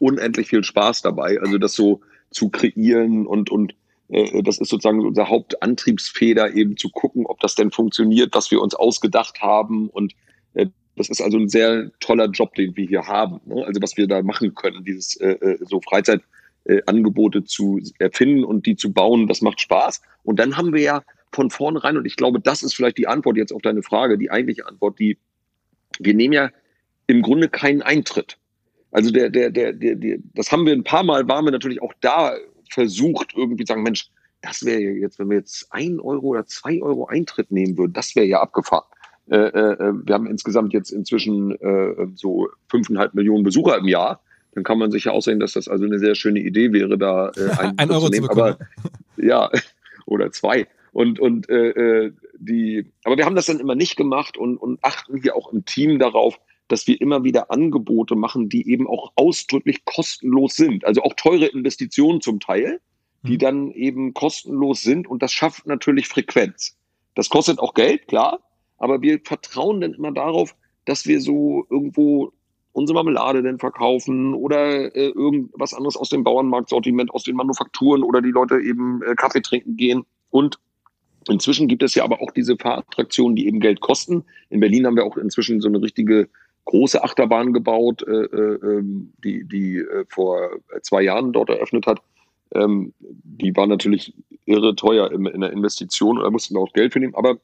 unendlich viel Spaß dabei. Also das so zu kreieren und, und äh, das ist sozusagen unser Hauptantriebsfeder, eben zu gucken, ob das denn funktioniert, was wir uns ausgedacht haben. Und äh, das ist also ein sehr toller Job, den wir hier haben. Ne? Also was wir da machen können, dieses äh, äh so Freizeitangebote äh, zu erfinden und die zu bauen, das macht Spaß. Und dann haben wir ja von vornherein, und ich glaube, das ist vielleicht die Antwort jetzt auf deine Frage, die eigentliche Antwort, die wir nehmen ja im Grunde keinen Eintritt. Also der, der, der, der, der, das haben wir ein paar Mal, waren wir natürlich auch da versucht, irgendwie zu sagen, Mensch, das wäre ja jetzt, wenn wir jetzt ein Euro oder zwei Euro Eintritt nehmen würden, das wäre ja abgefahren. Äh, äh, äh, wir haben insgesamt jetzt inzwischen äh, so fünfeinhalb Millionen Besucher im Jahr. Dann kann man sich ja aussehen, dass das also eine sehr schöne Idee wäre, da äh, (laughs) ein, ein Euro zu nehmen. Aber ja, (laughs) oder zwei. Und, und äh, äh, die, aber wir haben das dann immer nicht gemacht und, und achten hier auch im Team darauf, dass wir immer wieder Angebote machen, die eben auch ausdrücklich kostenlos sind. Also auch teure Investitionen zum Teil, die mhm. dann eben kostenlos sind und das schafft natürlich Frequenz. Das kostet auch Geld, klar, aber wir vertrauen dann immer darauf, dass wir so irgendwo unsere Marmelade denn verkaufen oder äh, irgendwas anderes aus dem Bauernmarktsortiment, aus den Manufakturen oder die Leute eben äh, Kaffee trinken gehen. Und inzwischen gibt es ja aber auch diese Fahrattraktionen, die eben Geld kosten. In Berlin haben wir auch inzwischen so eine richtige große Achterbahn gebaut, äh, äh, ähm, die, die äh, vor zwei Jahren dort eröffnet hat. Ähm, die war natürlich irre teuer in, in der Investition, da mussten wir auch Geld für nehmen. Aber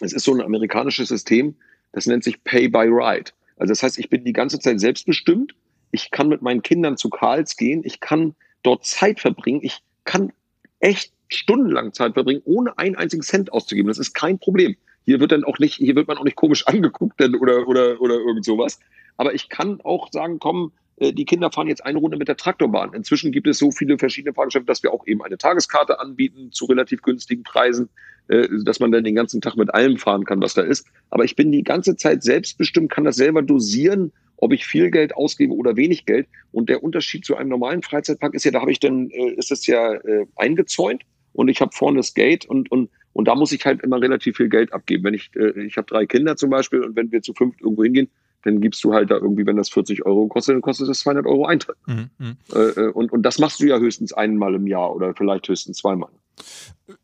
es ist so ein amerikanisches System, das nennt sich Pay by Ride. Also das heißt, ich bin die ganze Zeit selbstbestimmt. Ich kann mit meinen Kindern zu Karls gehen. Ich kann dort Zeit verbringen. Ich kann echt stundenlang Zeit verbringen, ohne einen einzigen Cent auszugeben. Das ist kein Problem. Hier wird dann auch nicht, hier wird man auch nicht komisch (laughs) angeguckt denn, oder, oder, oder irgend sowas. Aber ich kann auch sagen, komm, äh, die Kinder fahren jetzt eine Runde mit der Traktorbahn. Inzwischen gibt es so viele verschiedene Fahrgeschäfte, dass wir auch eben eine Tageskarte anbieten zu relativ günstigen Preisen, äh, dass man dann den ganzen Tag mit allem fahren kann, was da ist. Aber ich bin die ganze Zeit selbstbestimmt, kann das selber dosieren, ob ich viel Geld ausgebe oder wenig Geld. Und der Unterschied zu einem normalen Freizeitpark ist ja, da habe ich dann, äh, ist es ja eingezäunt und ich habe vorne das Gate und, und und da muss ich halt immer relativ viel Geld abgeben. Wenn ich, äh, ich habe drei Kinder zum Beispiel und wenn wir zu fünf irgendwo hingehen, dann gibst du halt da irgendwie, wenn das 40 Euro kostet, dann kostet das 200 Euro Eintritt. Mhm. mhm. Äh, äh, und, und das machst du ja höchstens einmal im Jahr oder vielleicht höchstens zweimal.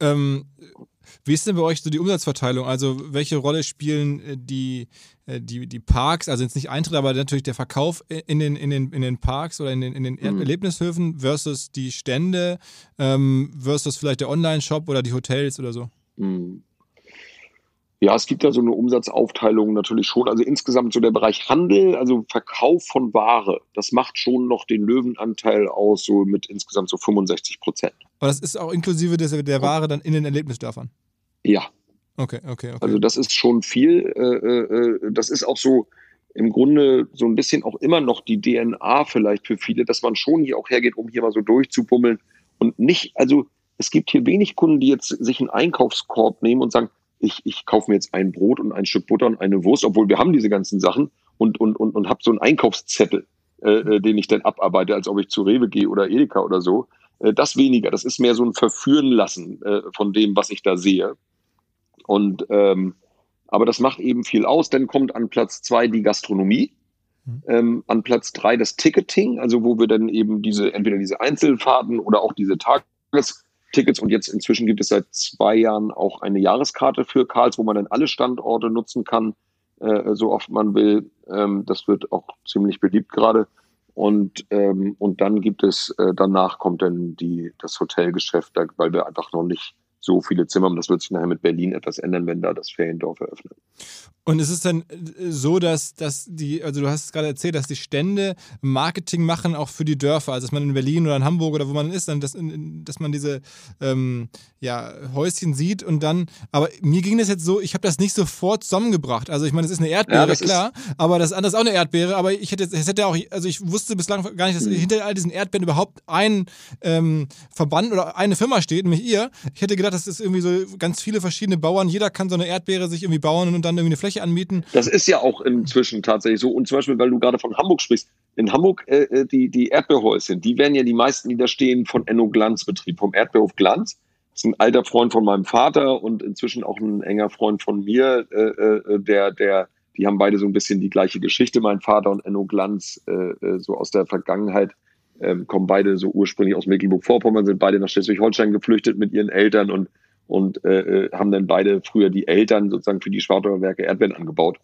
Ähm, wie ist denn bei euch so die Umsatzverteilung? Also welche Rolle spielen äh, die, äh, die, die Parks, also jetzt nicht Eintritt, aber natürlich der Verkauf in den, in den, in den Parks oder in den, in den mhm. Erlebnishöfen versus die Stände ähm, versus vielleicht der Online-Shop oder die Hotels oder so? Mhm. Ja, es gibt da so eine Umsatzaufteilung natürlich schon. Also insgesamt so der Bereich Handel, also Verkauf von Ware, das macht schon noch den Löwenanteil aus, so mit insgesamt so 65 Prozent. Aber das ist auch inklusive des, der Ware dann in den Erlebnisdörfern? Ja. Okay, okay, okay. Also das ist schon viel. Äh, äh, das ist auch so im Grunde so ein bisschen auch immer noch die DNA vielleicht für viele, dass man schon hier auch hergeht, um hier mal so durchzupummeln und nicht, also es gibt hier wenig Kunden, die jetzt sich einen Einkaufskorb nehmen und sagen, ich, ich kaufe mir jetzt ein Brot und ein Stück Butter und eine Wurst, obwohl wir haben diese ganzen Sachen und, und, und, und habe so einen Einkaufszettel, äh, äh, den ich dann abarbeite, als ob ich zu Rewe gehe oder Edeka oder so. Äh, das weniger. Das ist mehr so ein Verführen lassen äh, von dem, was ich da sehe. Und ähm, aber das macht eben viel aus. Dann kommt an Platz zwei die Gastronomie. Mhm. Ähm, an Platz drei das Ticketing, also wo wir dann eben diese, entweder diese Einzelfahrten oder auch diese Tages Tickets und jetzt inzwischen gibt es seit zwei Jahren auch eine Jahreskarte für Karls, wo man dann alle Standorte nutzen kann, äh, so oft man will. Ähm, das wird auch ziemlich beliebt gerade. Und, ähm, und dann gibt es, äh, danach kommt dann die, das Hotelgeschäft, weil wir einfach noch nicht so viele Zimmer. Und das wird sich nachher mit Berlin etwas ändern, wenn da das Feriendorf eröffnet. Und ist es dann äh, so, dass, dass die, also du hast es gerade erzählt, dass die Stände Marketing machen auch für die Dörfer, also dass man in Berlin oder in Hamburg oder wo man ist, dann dass, dass man diese ähm, ja, Häuschen sieht und dann, aber mir ging das jetzt so, ich habe das nicht sofort zusammengebracht. Also ich meine, es ist eine Erdbeere, ja, klar, aber das andere ist auch eine Erdbeere, aber ich hätte, es hätte auch, also ich wusste bislang gar nicht, dass mhm. hinter all diesen Erdbeeren überhaupt ein ähm, Verband oder eine Firma steht, nämlich ihr. Ich hätte gedacht, das ist irgendwie so ganz viele verschiedene Bauern, jeder kann so eine Erdbeere sich irgendwie bauen und dann irgendwie eine Fläche anmieten. Das ist ja auch inzwischen tatsächlich so. Und zum Beispiel, weil du gerade von Hamburg sprichst, in Hamburg äh, äh die, die Erdbeerhäuschen, die werden ja die meisten, die da stehen, von Enno Glanz betrieben, vom Erdbeerhof Glanz. Das ist ein alter Freund von meinem Vater und inzwischen auch ein enger Freund von mir, äh, äh, der, der, die haben beide so ein bisschen die gleiche Geschichte. Mein Vater und Enno Glanz, äh, äh so aus der Vergangenheit, ähm, kommen beide so ursprünglich aus Mecklenburg-Vorpommern, sind beide nach Schleswig-Holstein geflüchtet mit ihren Eltern und und äh, äh, haben dann beide früher die Eltern sozusagen für die Schwartauer Werke Erdbeeren angebaut.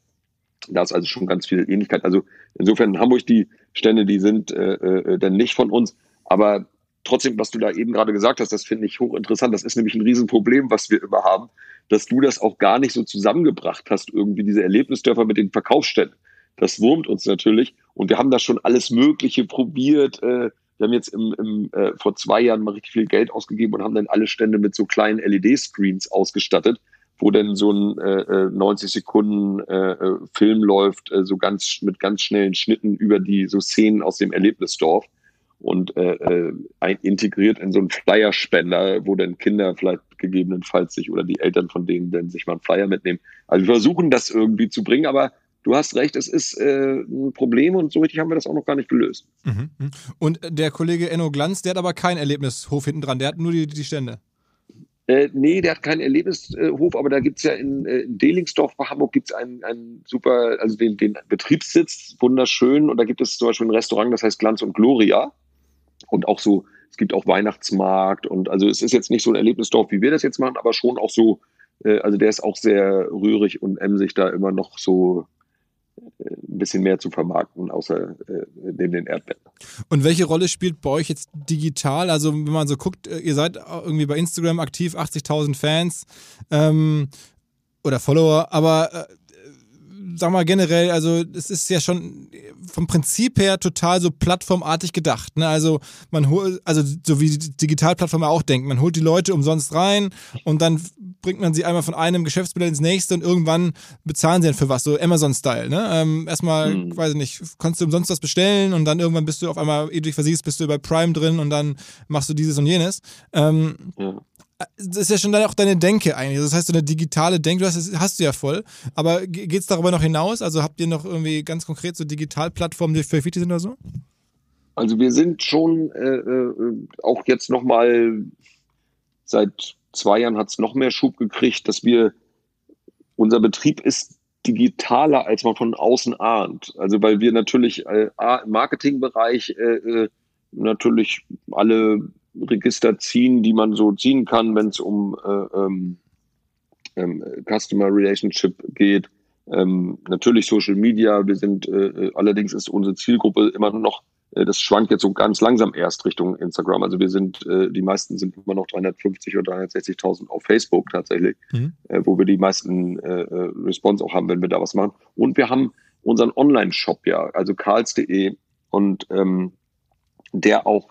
Da ist also schon ganz viel Ähnlichkeit. Also insofern in Hamburg die Stände, die sind äh, äh, dann nicht von uns, aber trotzdem, was du da eben gerade gesagt hast, das finde ich hochinteressant. Das ist nämlich ein Riesenproblem, was wir immer haben, dass du das auch gar nicht so zusammengebracht hast, irgendwie diese Erlebnisdörfer mit den Verkaufsständen. Das wurmt uns natürlich und wir haben da schon alles Mögliche probiert. Äh, wir haben jetzt im, im, äh, vor zwei Jahren mal richtig viel Geld ausgegeben und haben dann alle Stände mit so kleinen LED-Screens ausgestattet, wo dann so ein äh, 90 äh, Sekunden äh, äh, Film läuft, äh, so ganz mit ganz schnellen Schnitten über die so Szenen aus dem Erlebnisdorf und äh, äh, ein, integriert in so einen Flyerspender, wo dann Kinder vielleicht gegebenenfalls sich oder die Eltern von denen dann sich mal einen Flyer mitnehmen. Also wir versuchen das irgendwie zu bringen, aber du hast recht, es ist äh, ein Problem und so richtig haben wir das auch noch gar nicht gelöst. Mhm. mhm. Und der Kollege Enno Glanz, der hat aber keinen Erlebnishof hinten dran, der hat nur die, die Stände. Äh, nee, der hat keinen Erlebnishof, aber da gibt es ja in, äh, in Delingsdorf bei Hamburg gibt es einen, einen super, also den, den Betriebssitz, wunderschön. Und da gibt es zum Beispiel ein Restaurant, das heißt Glanz und Gloria. Und auch so, es gibt auch Weihnachtsmarkt und also es ist jetzt nicht so ein Erlebnisdorf, wie wir das jetzt machen, aber schon auch so, äh, also der ist auch sehr rührig und emsig da immer noch so ein bisschen mehr zu vermarkten, außer äh, neben den Erdbeeren. Und welche Rolle spielt bei euch jetzt digital? Also wenn man so guckt, äh, ihr seid irgendwie bei Instagram aktiv, 80.000 Fans ähm, oder Follower, aber äh, sag mal generell, also es ist ja schon vom Prinzip her total so plattformartig gedacht. Ne? Also man holt, also so wie die Digitalplattform auch denkt, man holt die Leute umsonst rein und dann bringt man sie einmal von einem Geschäftsmodell ins nächste und irgendwann bezahlen sie dann für was, so Amazon-Style. Ne? Ähm, erstmal, hm. weiß ich nicht, konntest du umsonst was bestellen und dann irgendwann bist du auf einmal, ehe du dich versiehst, bist du bei Prime drin und dann machst du dieses und jenes. Ähm, ja das ist ja schon auch deine Denke eigentlich. Das heißt, so eine digitale Denke, das hast du ja voll. Aber geht es darüber noch hinaus? Also habt ihr noch irgendwie ganz konkret so Digitalplattformen, die für euch wichtig sind oder so? Also wir sind schon äh, äh auch jetzt nochmal seit zwei Jahren hat es noch mehr Schub gekriegt, dass wir unser Betrieb ist digitaler, als man von außen ahnt. Also weil wir natürlich äh, im Marketingbereich äh, äh, natürlich alle Register ziehen, die man so ziehen kann, wenn es um äh, ähm, ähm, Customer Relationship geht. Ähm, natürlich Social Media. Wir sind äh, allerdings ist unsere Zielgruppe immer noch äh, das schwankt jetzt so ganz langsam erst Richtung Instagram. Also wir sind, äh, die meisten sind immer noch 350 oder 360.000 auf Facebook tatsächlich, mhm. äh, wo wir die meisten äh, äh, Response auch haben, wenn wir da was machen. Und wir haben unseren Online-Shop ja, also karls.de und ähm, der auch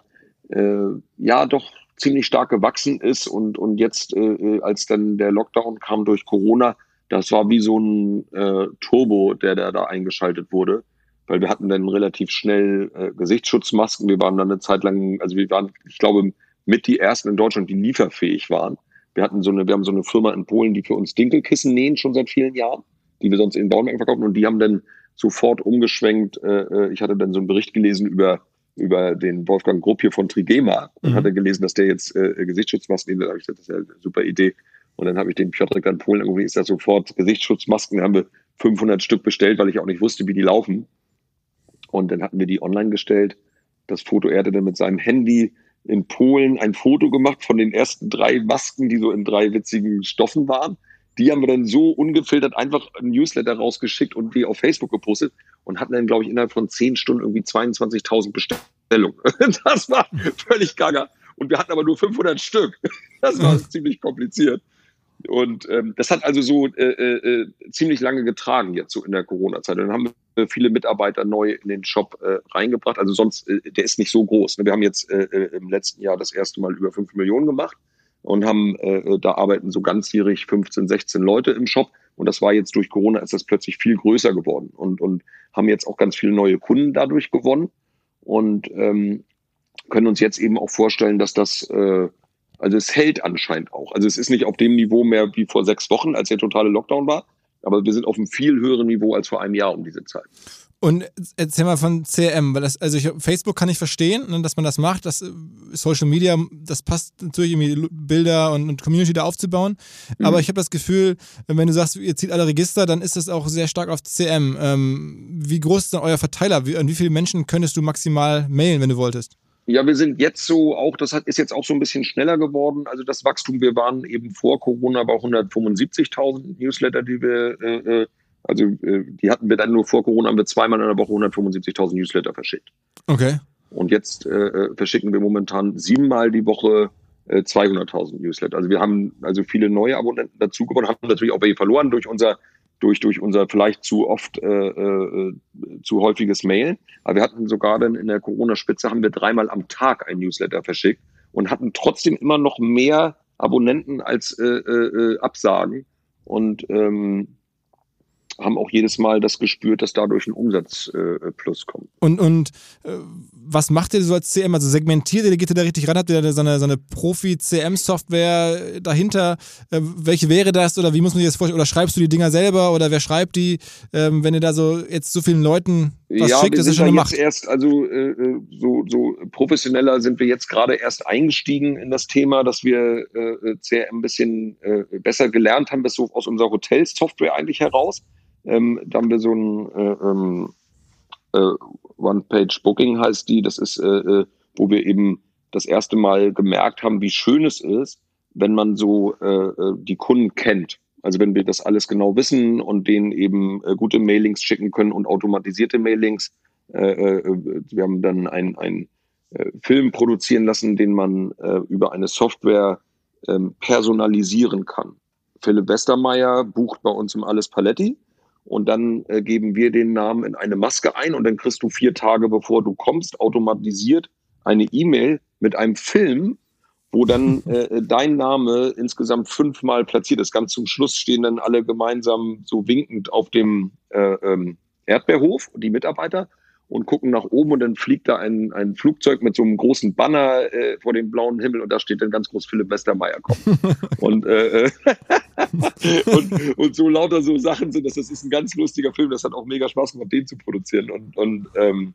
äh, ja doch ziemlich stark gewachsen ist und, und jetzt, äh, als dann der Lockdown kam durch Corona, das war wie so ein äh, Turbo, der, der da eingeschaltet wurde weil wir hatten dann relativ schnell äh, Gesichtsschutzmasken. Wir waren dann eine Zeit lang, also wir waren, ich glaube, mit die ersten in Deutschland, die lieferfähig waren. Wir hatten so eine, wir haben so eine Firma in Polen, die für uns Dinkelkissen nähen schon seit vielen Jahren, die wir sonst in Baumarkt verkaufen und die haben dann sofort umgeschwenkt. Äh, äh, ich hatte dann so einen Bericht gelesen über über den Wolfgang Grupp hier von Trigema und mhm. hatte gelesen, dass der jetzt äh, Gesichtsschutzmasken, da habe ich gesagt, das ist ja eine super Idee. Und dann habe ich den Piotrek an Polen irgendwie ist da sofort Gesichtsschutzmasken, da haben wir 500 Stück bestellt, weil ich auch nicht wusste, wie die laufen. Und dann hatten wir die online gestellt. Das Foto, er hatte dann mit seinem Handy in Polen ein Foto gemacht von den ersten drei Masken, die so in drei witzigen Stoffen waren. Die haben wir dann so ungefiltert einfach ein Newsletter rausgeschickt und die auf Facebook gepostet und hatten dann, glaube ich, innerhalb von zehn Stunden irgendwie 22.000 Bestellungen. (laughs) Das war völlig gaga. Und wir hatten aber nur 500 Stück. Das war ziemlich kompliziert. Und ähm, das hat also so äh, äh, ziemlich lange getragen jetzt so in der Corona-Zeit. Dann haben wir viele Mitarbeiter neu in den Shop äh, reingebracht. Also sonst, äh, der ist nicht so groß. Ne? Wir haben jetzt äh, äh, im letzten Jahr das erste Mal über fünf Millionen gemacht und haben, äh, da arbeiten so ganzjährig 15, 16 Leute im Shop. Und das war jetzt durch Corona ist das plötzlich viel größer geworden und, und haben jetzt auch ganz viele neue Kunden dadurch gewonnen und ähm, können uns jetzt eben auch vorstellen, dass das äh, also es hält anscheinend auch. Also es ist nicht auf dem Niveau mehr wie vor sechs Wochen, als der totale Lockdown war, aber wir sind auf einem viel höheren Niveau als vor einem Jahr um diese Zeit. Und erzähl mal von CRM, weil das, also ich, Facebook kann ich verstehen, ne, dass man das macht, das äh, Social Media, das passt natürlich irgendwie Bilder und, und Community da aufzubauen. Mhm. Aber ich habe das Gefühl, wenn du sagst, ihr zieht alle Register, dann ist das auch sehr stark auf CRM. Ähm, wie groß ist dann euer Verteiler? Wie, an wie viele Menschen könntest du maximal mailen, wenn du wolltest? Ja, wir sind jetzt so auch, das hat, ist jetzt auch so ein bisschen schneller geworden. Also das Wachstum, wir waren eben vor Corona bei 175.000 Newsletter, die wir, äh, äh, also äh, die hatten wir dann nur vor Corona, haben wir zweimal in der Woche 175.000 Newsletter verschickt. Okay. Und jetzt äh, äh, verschicken wir momentan siebenmal die Woche äh, 200.000 Newsletter. Also wir haben also viele neue Abonnenten dazu gewonnen, haben natürlich auch welche verloren durch unser durch, durch unser vielleicht zu oft, äh, äh, zu häufiges Mailen. Aber wir hatten sogar dann in der Corona-Spitze haben wir dreimal am Tag ein Newsletter verschickt und hatten trotzdem immer noch mehr Abonnenten als äh, äh, Absagen. Und ähm, haben auch jedes Mal das gespürt, dass dadurch ein Umsatzplus äh, kommt. Und, und äh, was macht ihr so als CM? Also segmentiert ihr, geht ihr da richtig ran? Habt ihr da so eine, so eine Profi-CM-Software dahinter? Äh, welche wäre das oder wie muss man sich das vorstellen? Oder schreibst du die Dinger selber oder wer schreibt die? Ähm, wenn ihr da so jetzt so vielen Leuten was ja, schickt, das ist schon eine Macht. Erst, also äh, äh, so, so professioneller sind wir jetzt gerade erst eingestiegen in das Thema, dass wir äh, CRM ein bisschen besser gelernt haben, bis so aus unserer Hotelsoftware eigentlich heraus. Ähm, da haben wir so ein äh, ähm, äh, One-Page-Booking heißt die. Das ist, äh, äh, wo wir eben das erste Mal gemerkt haben, wie schön es ist, wenn man so äh, äh, die Kunden kennt. Also wenn wir das alles genau wissen und denen eben gute Mailings schicken können und automatisierte Mailings. Wir haben dann ein, ein äh, Film produzieren lassen, den man über eine Software äh, personalisieren kann. Philipp Westermeier bucht bei uns im Alles Paletti und dann äh, geben wir den Namen in eine Maske ein und dann kriegst du vier Tage bevor du kommst automatisiert eine E-Mail mit einem Film, wo dann (laughs) äh, dein Name insgesamt fünfmal platziert ist. Ganz zum Schluss stehen dann alle gemeinsam so winkend auf dem äh, ähm, Erdbeerhof, die Mitarbeiter und gucken nach oben und dann fliegt da ein, ein Flugzeug mit so einem großen Banner äh, vor dem blauen Himmel und da steht dann ganz groß Philipp Westermeier kommt. (laughs) und, äh, äh (laughs) und, und so lauter so Sachen sind das. Das ist ein ganz lustiger Film. Das hat auch mega Spaß gemacht, den zu produzieren. Und, und ähm,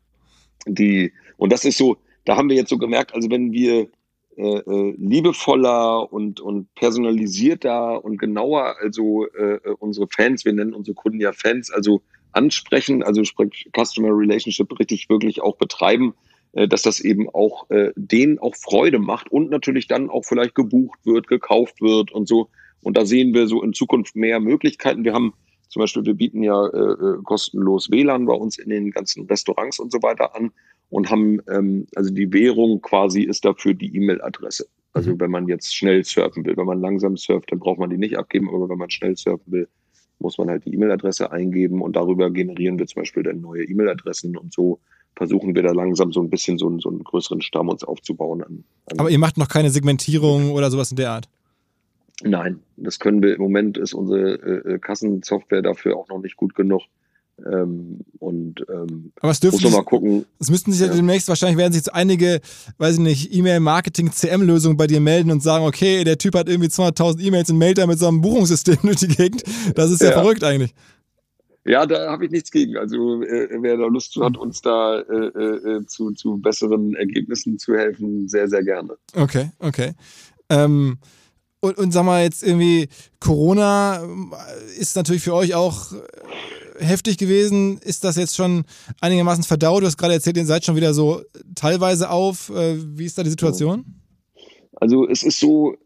die, und das ist so, da haben wir jetzt so gemerkt, also wenn wir äh, äh, liebevoller und, und personalisierter und genauer, also äh, unsere Fans, wir nennen unsere Kunden ja Fans, also ansprechen, also sprich Customer Relationship richtig wirklich auch betreiben, äh, dass das eben auch äh, denen auch Freude macht und natürlich dann auch vielleicht gebucht wird, gekauft wird und so. Und da sehen wir so in Zukunft mehr Möglichkeiten. Wir haben zum Beispiel, wir bieten ja äh, äh kostenlos WLAN bei uns in den ganzen Restaurants und so weiter an. und haben, ähm, also die Währung quasi ist dafür die E-Mail-Adresse. Also mhm. wenn man jetzt schnell surfen will, wenn man langsam surft, dann braucht man die nicht abgeben, aber wenn man schnell surfen will, muss man halt die E-Mail-Adresse eingeben und darüber generieren wir zum Beispiel dann neue E-Mail-Adressen und so versuchen wir da langsam so ein bisschen so einen, so einen größeren Stamm uns aufzubauen. An, an aber ihr macht noch keine Segmentierung oder sowas in der Art? Nein, das können wir im Moment ist unsere äh, äh Kassensoftware dafür auch noch nicht gut genug. Ähm, und ähm, aber es dürfen muss mal gucken. Es müssten sich ja, ja, demnächst wahrscheinlich werden sich jetzt einige, weiß ich nicht, E-Mail-Marketing-CM-Lösungen bei dir melden und sagen, okay, der Typ hat irgendwie 200.000 E-Mails und mailt da mit so einem Buchungssystem (laughs) durch die Gegend. Das ist ja, ja verrückt eigentlich. Ja, da habe ich nichts gegen. Also äh, wer da Lust hat, uns da äh, äh, zu, zu besseren Ergebnissen zu helfen, sehr, sehr gerne. Okay, okay. Ähm, und, und sag mal jetzt irgendwie, Corona ist natürlich für euch auch heftig gewesen. Ist das jetzt schon einigermaßen verdaut? Du hast gerade erzählt, ihr seid schon wieder so teilweise auf. Äh, wie ist da die Situation? Also es ist so,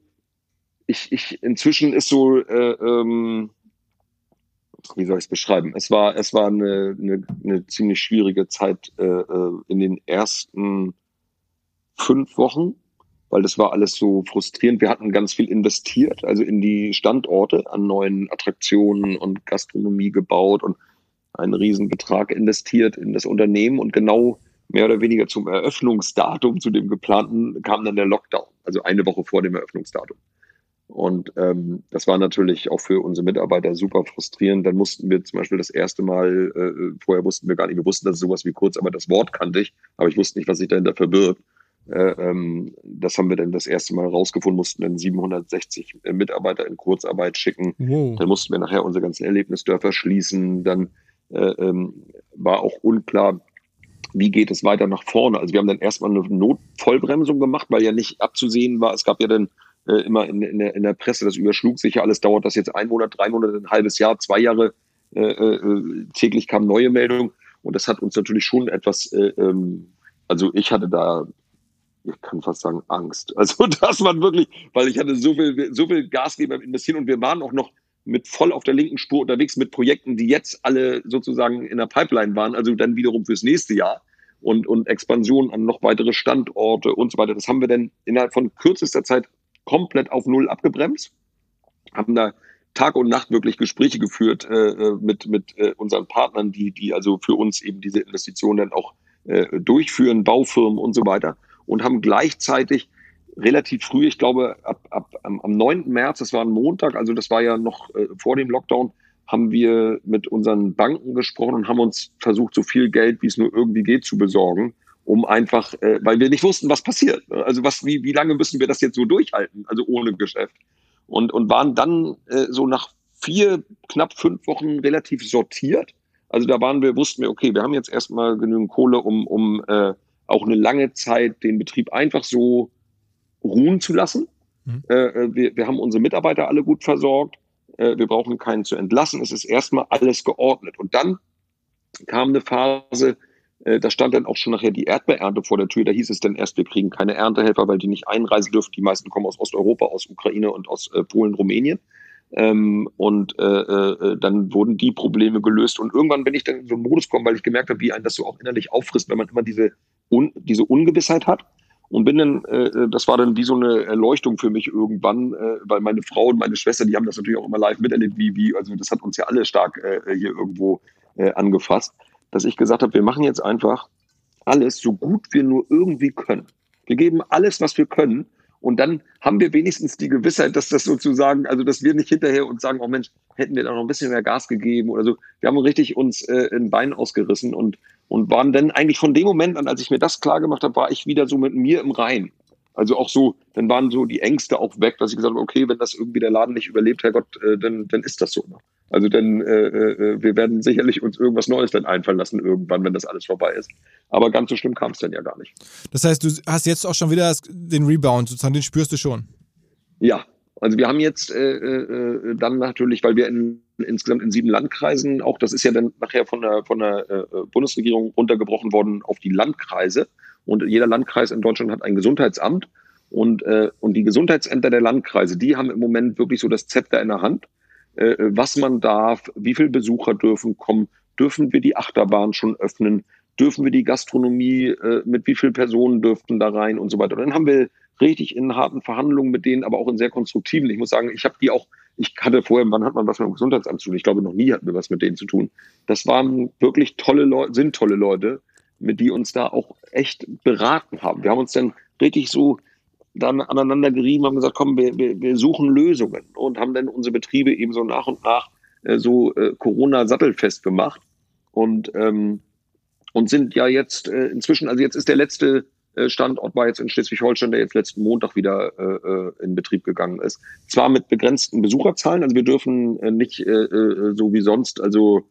ich, ich inzwischen ist so, äh, ähm, wie soll ich es beschreiben? Es war, es war eine, eine, eine ziemlich schwierige Zeit äh, äh in den ersten fünf Wochen weil das war alles so frustrierend. Wir hatten ganz viel investiert, also in die Standorte an neuen Attraktionen und Gastronomie gebaut und einen Riesenbetrag investiert in das Unternehmen und genau mehr oder weniger zum Eröffnungsdatum, zu dem geplanten, kam dann der Lockdown, also eine Woche vor dem Eröffnungsdatum. Und ähm, das war natürlich auch für unsere Mitarbeiter super frustrierend. Dann mussten wir zum Beispiel das erste Mal, äh, vorher wussten wir gar nicht, wir wussten, dass es sowas wie kurz, aber das Wort kannte ich, aber ich wusste nicht, was sich dahinter verbirgt. Äh, ähm, das haben wir dann das erste Mal rausgefunden, mussten dann 760 äh, Mitarbeiter in Kurzarbeit schicken. Wow. Dann mussten wir nachher unsere ganzen Erlebnisdörfer schließen. Dann äh, ähm, war auch unklar, wie geht es weiter nach vorne. Also wir haben dann erstmal eine Notvollbremsung gemacht, weil ja nicht abzusehen war. Es gab ja dann äh, immer in, in, der, in der Presse, das überschlug sich ja alles, dauert das jetzt ein Monat, drei Monate, ein halbes Jahr, zwei Jahre. Äh, äh, täglich kamen neue Meldungen. Und das hat uns natürlich schon etwas, ähm, also ich hatte da ich kann fast sagen, Angst. (laughs) Also das war wirklich, weil ich hatte so viel, so viel Gas gegeben beim Investieren und wir waren auch noch mit voll auf der linken Spur unterwegs mit Projekten, die jetzt alle sozusagen in der Pipeline waren, also dann wiederum fürs nächste Jahr und, und Expansion an noch weitere Standorte und so weiter. Das haben wir dann innerhalb von kürzester Zeit komplett auf Null abgebremst, haben da Tag und Nacht wirklich Gespräche geführt äh, äh mit, mit äh, unseren Partnern, die, die also für uns eben diese Investitionen dann auch äh, durchführen, Baufirmen und so weiter und haben gleichzeitig relativ früh, ich glaube ab, ab am, am 9. März, das war ein Montag, also das war ja noch äh, vor dem Lockdown, haben wir mit unseren Banken gesprochen und haben uns versucht, so viel Geld, wie es nur irgendwie geht, zu besorgen, um einfach, äh, weil wir nicht wussten, was passiert. Also was, wie, wie lange müssen wir das jetzt so durchhalten, also ohne Geschäft. Und, und waren dann äh, so nach vier, knapp fünf Wochen relativ sortiert. Also da waren wir, wussten wir, okay, wir haben jetzt erstmal genügend Kohle, um, um äh, auch eine lange Zeit den Betrieb einfach so ruhen zu lassen. Mhm. Äh, äh, wir, wir haben unsere Mitarbeiter alle gut versorgt. Äh, wir brauchen keinen zu entlassen. Es ist erstmal alles geordnet. Und dann kam eine Phase, äh, da stand dann auch schon nachher die Erdbeerernte vor der Tür. Da hieß es dann erst, wir kriegen keine Erntehelfer, weil die nicht einreisen dürfen. Die meisten kommen aus Osteuropa, aus Ukraine und aus äh, Polen, Rumänien. Ähm, und äh, äh, dann wurden die Probleme gelöst. Und irgendwann bin ich dann in so einen Modus gekommen, weil ich gemerkt habe, wie einen das so auch innerlich auffrisst, wenn man immer diese un, diese Ungewissheit hat. Und bin dann, äh, das war dann wie so eine Erleuchtung für mich irgendwann, äh, weil meine Frau und meine Schwester, die haben das natürlich auch immer live miterlebt, wie, wie, also das hat uns ja alle stark äh, hier irgendwo äh, angefasst, dass ich gesagt habe, wir machen jetzt einfach alles so gut wir nur irgendwie können. Wir geben alles, was wir können und dann haben wir wenigstens die Gewissheit, dass das sozusagen, also dass wir nicht hinterher uns sagen, oh Mensch, hätten wir da noch ein bisschen mehr Gas gegeben oder so. Wir haben richtig uns äh, ein Bein ausgerissen und, und waren dann eigentlich von dem Moment an, als ich mir das klar gemacht habe, war ich wieder so mit mir im Rein. Also auch so, dann waren so die Ängste auch weg, dass ich gesagt habe, okay, wenn das irgendwie der Laden nicht überlebt, Herrgott, äh, dann, dann ist das so. Ne? Also dann, äh, äh, wir werden sicherlich uns irgendwas Neues dann einfallen lassen irgendwann, wenn das alles vorbei ist. Aber ganz so schlimm kam es dann ja gar nicht. Das heißt, du hast jetzt auch schon wieder den Rebound, sozusagen, den spürst du schon. Ja, also wir haben jetzt äh, äh, dann natürlich, weil wir in, insgesamt in sieben Landkreisen, auch das ist ja dann nachher von der, von der äh, Bundesregierung runtergebrochen worden auf die Landkreise. Und jeder Landkreis in Deutschland hat ein Gesundheitsamt. Und, äh, und die Gesundheitsämter der Landkreise, die haben im Moment wirklich so das Zepter in der Hand, äh, was man darf, wie viele Besucher dürfen kommen, dürfen wir die Achterbahn schon öffnen, dürfen wir die Gastronomie, äh, mit wie vielen Personen dürften da rein und so weiter. Und dann haben wir richtig in harten Verhandlungen mit denen, aber auch in sehr konstruktiven. Ich muss sagen, ich habe die auch, ich hatte vorher, wann hat man was mit dem Gesundheitsamt zu tun? Ich glaube, noch nie hatten wir was mit denen zu tun. Das waren wirklich tolle Leute, sind tolle Leute, mit die uns da auch echt beraten haben. Wir haben uns dann richtig so dann aneinander gerieben, haben gesagt, komm, wir, wir, wir suchen Lösungen und haben dann unsere Betriebe eben so nach und nach äh, so äh, Corona-sattelfest gemacht und ähm, und sind ja jetzt äh, inzwischen, also jetzt ist der letzte äh, Standort war jetzt in Schleswig-Holstein, der jetzt letzten Montag wieder äh, in Betrieb gegangen ist. Zwar mit begrenzten Besucherzahlen, also wir dürfen äh, nicht äh, so wie sonst, also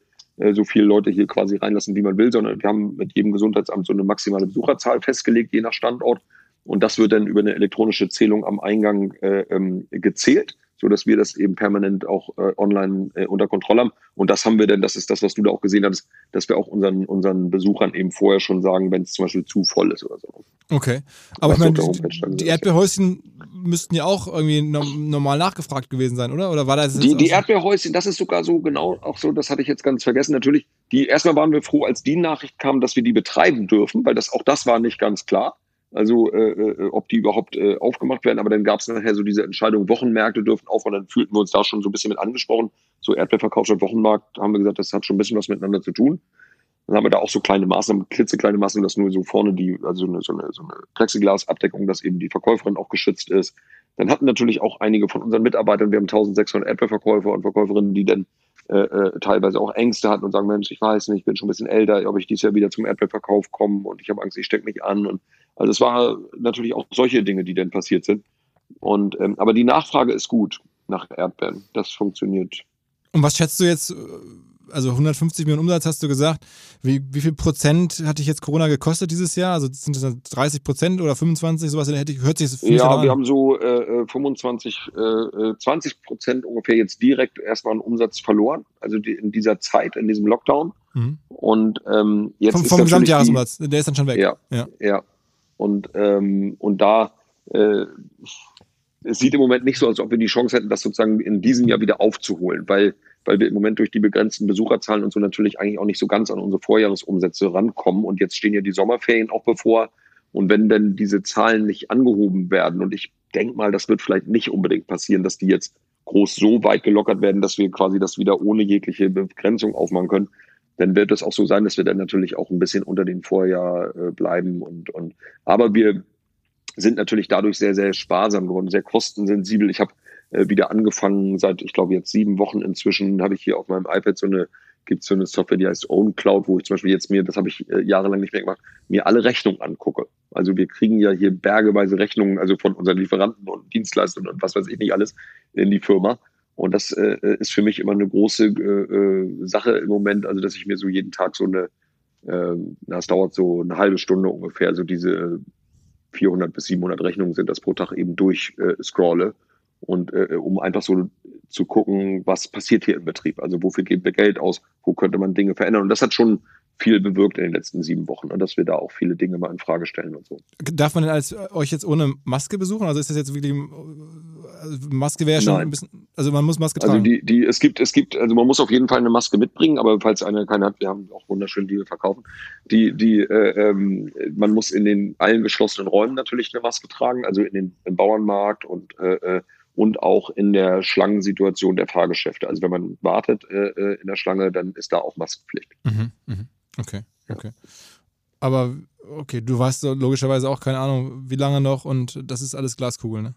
so viele Leute hier quasi reinlassen, wie man will, sondern wir haben mit jedem Gesundheitsamt so eine maximale Besucherzahl festgelegt, je nach Standort. Und das wird dann über eine elektronische Zählung am Eingang äh, ähm, gezählt so dass wir das eben permanent auch äh, online äh, unter Kontrolle haben. Und das haben wir denn, das ist das, was du da auch gesehen hast, dass wir auch unseren, unseren Besuchern eben vorher schon sagen, wenn es zum Beispiel zu voll ist oder so. Okay. Aber ich meine, die, die Erdbeerhäuschen müssten ja auch irgendwie normal nachgefragt gewesen sein, oder? Oder war das Die, die Erdbeerhäuschen, das ist sogar so genau auch so, das hatte ich jetzt ganz vergessen. Natürlich, die erstmal waren wir froh, als die Nachricht kam, dass wir die betreiben dürfen, weil das auch das war nicht ganz klar. Also äh, äh, ob die überhaupt äh, aufgemacht werden. Aber dann gab es nachher so diese Entscheidung, Wochenmärkte dürfen auf und dann fühlten wir uns da schon so ein bisschen mit angesprochen. So Erdbeerverkaufsstadt Wochenmarkt haben wir gesagt, das hat schon ein bisschen was miteinander zu tun. Dann haben wir da auch so kleine Maßnahmen, klitzekleine Maßnahmen, dass nur so vorne die, also eine, so eine, so eine Plexiglasabdeckung, dass eben die Verkäuferin auch geschützt ist. Dann hatten natürlich auch einige von unseren Mitarbeitern, wir haben 1600 Erdbeerverkäufer und Verkäuferinnen, die dann äh, äh, teilweise auch Ängste hatten und sagen, Mensch, ich weiß nicht, ich bin schon ein bisschen älter, ob ich dieses Jahr wieder zum Erdbeerverkauf komme und ich habe Angst, ich stecke mich an. Und also es war natürlich auch solche Dinge, die dann passiert sind. Und ähm, aber die Nachfrage ist gut nach Erdbeeren. Das funktioniert. Und was schätzt du jetzt? Also 150 Millionen Umsatz hast du gesagt. Wie, wie viel Prozent hat dich jetzt Corona gekostet dieses Jahr? Also sind das 30 Prozent oder 25? Sowas hätte ich, hört sich das Ja, wir haben so äh, 25, äh, 20 äh, Prozent ungefähr jetzt direkt erstmal einen Umsatz verloren. Also die, in dieser Zeit, in diesem Lockdown. Mhm. Und ähm, jetzt vom, vom Gesamtjahresumsatz, der ist dann schon weg. Ja, ja. ja. Und, ähm, und da, äh, es sieht im Moment nicht so, als ob wir die Chance hätten, das sozusagen in diesem Jahr wieder aufzuholen, weil, weil wir im Moment durch die begrenzten Besucherzahlen und so natürlich eigentlich auch nicht so ganz an unsere Vorjahresumsätze rankommen. Und jetzt stehen ja die Sommerferien auch bevor. Und wenn denn diese Zahlen nicht angehoben werden, und ich denke mal, das wird vielleicht nicht unbedingt passieren, dass die jetzt groß so weit gelockert werden, dass wir quasi das wieder ohne jegliche Begrenzung aufmachen können, dann wird es auch so sein, dass wir dann natürlich auch ein bisschen unter dem Vorjahr äh, bleiben und, und aber wir sind natürlich dadurch sehr, sehr sparsam geworden, sehr kostensensibel. Ich habe äh, wieder angefangen, seit, ich glaube, jetzt sieben Wochen inzwischen habe ich hier auf meinem iPad so eine, gibt so eine Software, die heißt Own Cloud, wo ich zum Beispiel jetzt mir, das habe ich äh, jahrelang nicht mehr gemacht, mir alle Rechnungen angucke. Also wir kriegen ja hier bergeweise Rechnungen, also von unseren Lieferanten und Dienstleistern und was weiß ich nicht alles in die Firma. Und das äh, ist für mich immer eine große äh, äh, Sache im Moment, also dass ich mir so jeden Tag so eine, äh, das dauert so eine halbe Stunde ungefähr, so diese 400 bis 700 Rechnungen sind das pro Tag eben durch äh, und äh, um einfach so zu gucken, was passiert hier im Betrieb. Also wofür geben wir Geld aus, wo könnte man Dinge verändern. Und das hat schon viel bewirkt in den letzten sieben Wochen und dass wir da auch viele Dinge mal in Frage stellen und so. Darf man denn als euch jetzt ohne Maske besuchen? Also ist das jetzt wirklich also Maske wäre schon Nein. ein bisschen, also man muss Maske also tragen. Also die, die, es gibt, es gibt, also man muss auf jeden Fall eine Maske mitbringen, aber falls einer keine hat, wir haben auch wunderschön die wir verkaufen. Die, die, äh, ähm, man muss in den allen geschlossenen Räumen natürlich eine Maske tragen, also in den im Bauernmarkt und äh, äh und auch in der Schlangensituation der Fahrgeschäfte. Also wenn man wartet äh, äh in der Schlange, dann ist da auch Maskenpflicht. Mhm, mh. Okay, okay. Aber okay, du weißt logischerweise auch keine Ahnung, wie lange noch und das ist alles Glaskugel, ne?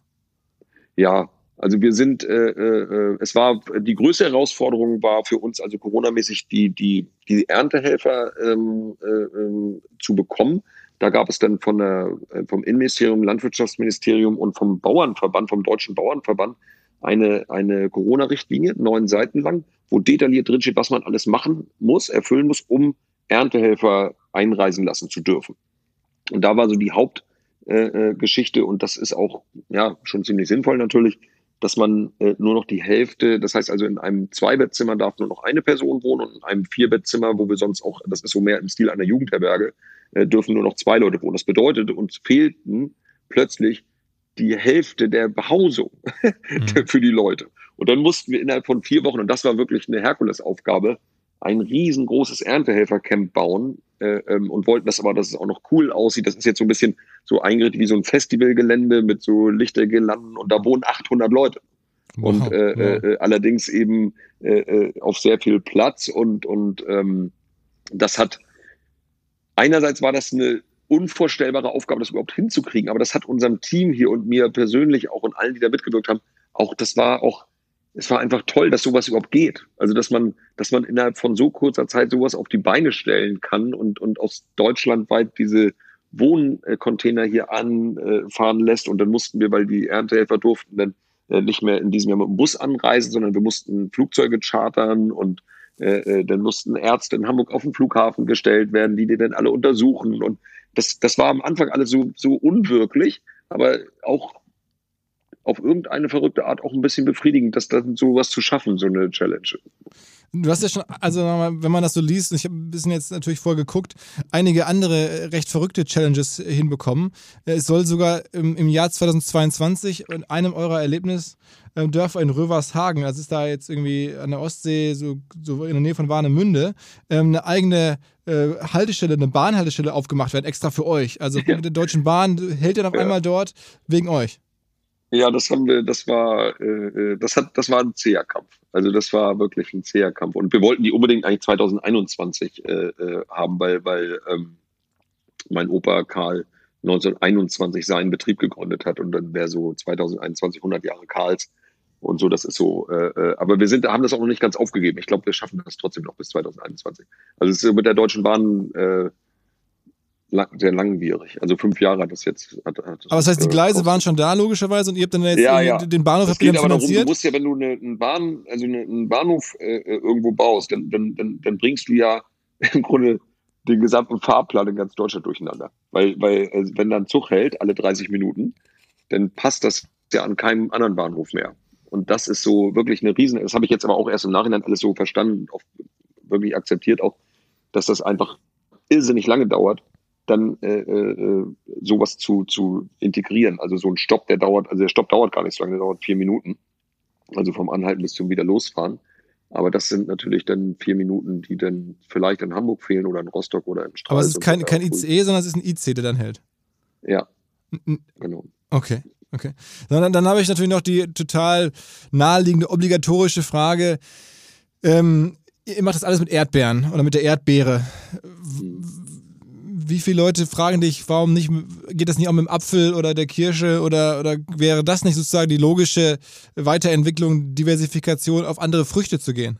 Ja, also wir sind, äh, äh, es war die größte Herausforderung war für uns, also Corona-mäßig die die die Erntehelfer ähm, äh, ähm, zu bekommen. Da gab es dann von der, äh, vom Innenministerium, Landwirtschaftsministerium und vom Bauernverband, vom Deutschen Bauernverband eine, eine Corona-Richtlinie, neun Seiten lang, wo detailliert drinsteht, was man alles machen muss, erfüllen muss, um Erntehelfer einreisen lassen zu dürfen. Und da war so die Hauptgeschichte, äh, äh und das ist auch ja schon ziemlich sinnvoll natürlich, dass man äh, nur noch die Hälfte, das heißt also in einem Zweibettzimmer darf nur noch eine Person wohnen und in einem Vierbettzimmer, wo wir sonst auch, das ist so mehr im Stil einer Jugendherberge, äh, dürfen nur noch zwei Leute wohnen. Das bedeutet, uns fehlten plötzlich die Hälfte der Behausung (laughs) mhm. für die Leute. Und dann mussten wir innerhalb von vier Wochen, und das war wirklich eine Herkulesaufgabe, ein riesengroßes Erntehelfercamp bauen äh, ähm, und wollten das aber, dass es auch noch cool aussieht. Das ist jetzt so ein bisschen so eingerichtet wie so ein Festivalgelände mit so Lichtergirlanden und da wohnen 800 Leute. Wow, und äh, ja. äh, allerdings eben äh, äh, auf sehr viel Platz und und ähm, das hat einerseits war das eine unvorstellbare Aufgabe, das überhaupt hinzukriegen, aber das hat unserem Team hier und mir persönlich auch und allen, die da mitgewirkt haben, auch das war auch es war einfach toll, dass sowas überhaupt geht. Also dass man, dass man innerhalb von so kurzer Zeit sowas auf die Beine stellen kann und, und aus Deutschland weit diese Wohncontainer hier anfahren lässt. Und dann mussten wir, weil die Erntehelfer durften dann äh, nicht mehr in diesem Jahr mit dem Bus anreisen, sondern wir mussten Flugzeuge chartern und äh, äh, dann mussten Ärzte in Hamburg auf den Flughafen gestellt werden, die die dann alle untersuchen. Und das, das war am Anfang alles so, so unwirklich, aber auch auf irgendeine verrückte Art auch ein bisschen befriedigend, das dann sowas zu schaffen, so eine Challenge. Du hast ja schon, also wenn man das so liest, ich habe ein bisschen jetzt natürlich vorgeguckt, einige andere recht verrückte Challenges hinbekommen. Es soll sogar im, im Jahr 2022 in einem eurer Erlebnisdörfer in Rövershagen, das ist da jetzt irgendwie an der Ostsee, so, so in der Nähe von Warnemünde, ähm, eine eigene äh, Haltestelle, eine Bahnhaltestelle aufgemacht werden, extra für euch. Also (laughs) ja. mit der Deutschen Bahn hält ihr auf ja. einmal dort wegen euch. Ja, das haben wir, das war, äh, äh das hat, das war ein zäher Kampf. Also das war wirklich ein zäher Kampf. Und wir wollten die unbedingt eigentlich 2021 äh, äh, haben, weil, weil ähm, mein Opa Karl 1921 seinen Betrieb gegründet hat und dann wäre so 2021 100 Jahre Karls und so, das ist so. Äh, äh, aber wir sind, haben das auch noch nicht ganz aufgegeben. Ich glaube, wir schaffen das trotzdem noch bis 2021. Also es ist mit der Deutschen Bahn äh, sehr langwierig. Also fünf Jahre hat das jetzt. Hat, hat aber das heißt, die Gleise äh, waren schon da logischerweise und ihr habt dann jetzt ja, ja. den Bahnhof das geht aber darum, du musst ja, wenn du eine, einen Bahn, also eine, einen Bahnhof äh, äh, irgendwo baust, dann, dann, dann, dann bringst du ja (laughs) im Grunde den gesamten Fahrplan in ganz Deutschland durcheinander. Weil, weil also wenn dann Zug hält, alle 30 Minuten, dann passt das ja an keinem anderen Bahnhof mehr. Und das ist so wirklich eine Riesen, das habe ich jetzt aber auch erst im Nachhinein alles so verstanden, auch wirklich akzeptiert auch, dass das einfach irrsinnig lange dauert dann äh, äh, sowas zu, zu integrieren. Also so ein Stopp, der dauert, also der Stopp dauert gar nicht so lange, der dauert vier Minuten. Also vom Anhalten bis zum wieder losfahren. Aber das sind natürlich dann vier Minuten, die dann vielleicht in Hamburg fehlen oder in Rostock oder in Straße. Aber es ist kein, kein ICE, sondern es ist ein IC, der dann hält. Ja. Genau. Okay. Okay. Dann, dann habe ich natürlich noch die total naheliegende, obligatorische Frage. Ähm, ihr macht das alles mit Erdbeeren oder mit der Erdbeere. Mhm wie viele Leute fragen dich, warum nicht, geht das nicht auch mit dem Apfel oder der Kirsche oder, oder wäre das nicht sozusagen die logische Weiterentwicklung, Diversifikation auf andere Früchte zu gehen?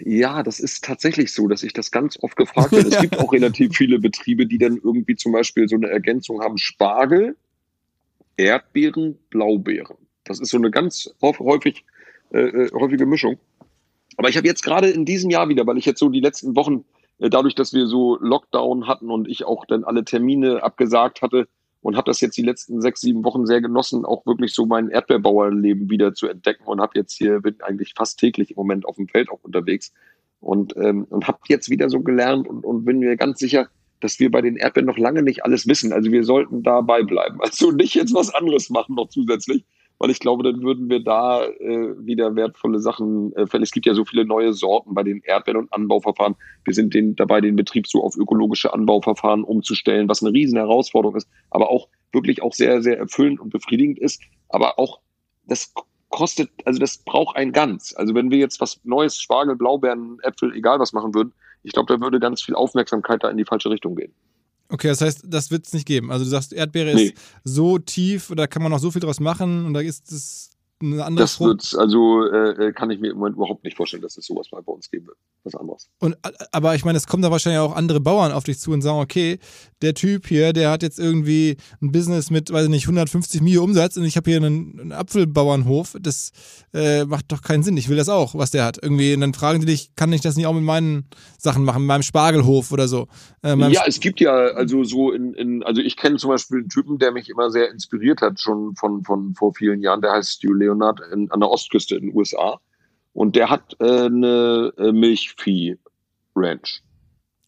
Ja, das ist tatsächlich so, dass ich das ganz oft gefragt werde. (laughs) Es gibt auch relativ viele Betriebe, die dann irgendwie zum Beispiel so eine Ergänzung haben: Spargel, Erdbeeren, Blaubeeren. Das ist so eine ganz häufig, äh, äh, häufige Mischung. Aber ich habe jetzt gerade in diesem Jahr wieder, weil ich jetzt so die letzten Wochen dadurch, dass wir so Lockdown hatten und ich auch dann alle Termine abgesagt hatte und habe das jetzt die letzten sechs, sieben Wochen sehr genossen, auch wirklich so mein Erdbeerbauerleben wieder zu entdecken und habe jetzt hier, bin eigentlich fast täglich im Moment auf dem Feld auch unterwegs und, ähm, und habe jetzt wieder so gelernt und, und bin mir ganz sicher, dass wir bei den Erdbeeren noch lange nicht alles wissen. Also wir sollten dabei bleiben. (laughs) Also nicht jetzt was anderes machen noch zusätzlich, weil ich glaube, dann würden wir da äh, wieder wertvolle Sachen äh, Es gibt ja so viele neue Sorten bei den Erdbeeren und Anbauverfahren. Wir sind den, dabei, den Betrieb so auf ökologische Anbauverfahren umzustellen, was eine riesen Herausforderung ist, aber auch wirklich auch sehr, sehr erfüllend und befriedigend ist. Aber auch das kostet, also das braucht ein Ganz. Also wenn wir jetzt was Neues, Spargel, Blaubeeren, Äpfel, egal was machen würden, ich glaube, da würde ganz viel Aufmerksamkeit da in die falsche Richtung gehen. Okay, das heißt, das wird es nicht geben. Also du sagst, Erdbeere nee. ist so tief, da kann man noch so viel draus machen und da ist es eine andere Das wird, also äh, äh, kann ich mir im Moment überhaupt nicht vorstellen, dass es sowas mal bei uns geben wird. Was anderes. Und, aber ich meine, es kommen da wahrscheinlich auch andere Bauern auf dich zu und sagen, okay, der Typ hier, der hat jetzt irgendwie ein Business mit, weiß ich nicht, 150 Mio Umsatz und ich habe hier einen, einen, Apfelbauernhof. Das äh, macht doch keinen Sinn. Ich will das auch, was der hat. Irgendwie, und dann fragen die dich, kann ich das nicht auch mit meinen Sachen machen, mit meinem Spargelhof oder so? Äh, ja, es gibt ja also so in, in also ich kenne zum Beispiel einen Typen, der mich immer sehr inspiriert hat, schon von, von vor vielen Jahren, der heißt Stu Leonard in, an der Ostküste in den USA. Und der hat äh, eine äh, Milchvieh-Ranch.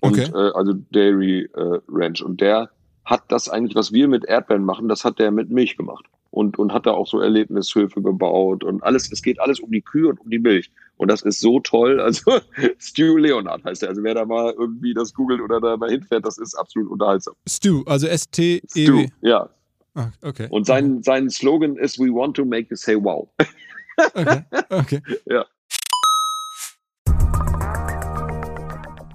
okay. äh, also Dairy äh, Ranch. Und der hat das eigentlich, was wir mit Erdbeeren machen, das hat der mit Milch gemacht. und, und hat da auch so Erlebnishöfe gebaut und alles, es geht alles um die Kühe und um die Milch. Und das ist so toll. (laughs) Also Stu Leonard heißt er. Also wer da mal irgendwie das googelt oder da mal hinfährt, das ist absolut unterhaltsam. Stu, also S-T-E. Stu, ja. Ah, okay. Und sein, sein Slogan ist We want to make you say wow. (laughs) Okay, okay. ja.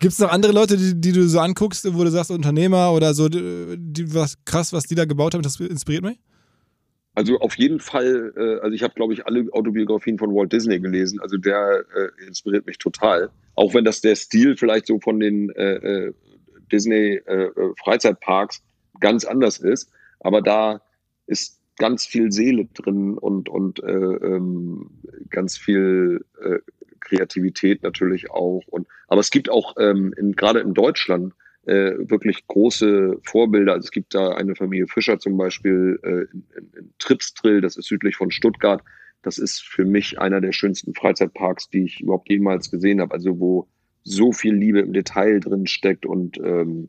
Gibt es noch andere Leute, die, die, du so anguckst, wo du sagst, Unternehmer oder so, die, was krass, was die da gebaut haben, das inspiriert mich? Also auf jeden Fall, äh, also ich habe, glaube ich, alle Autobiografien von Walt Disney gelesen. Also der äh, inspiriert mich total. Auch wenn das der Stil vielleicht so von den äh, äh Disney äh, Freizeitparks ganz anders ist. Aber da ist ganz viel Seele drin und, und ähm, ganz viel Kreativität natürlich auch. Und, aber es gibt auch ähm, in, gerade in Deutschland äh, wirklich große Vorbilder. Also es gibt da eine Familie Fischer zum Beispiel äh, in, in, in Tripsdrill, das ist südlich von Stuttgart. Das ist für mich einer der schönsten Freizeitparks, die ich überhaupt jemals gesehen habe. Also wo so viel Liebe im Detail drin steckt und ähm,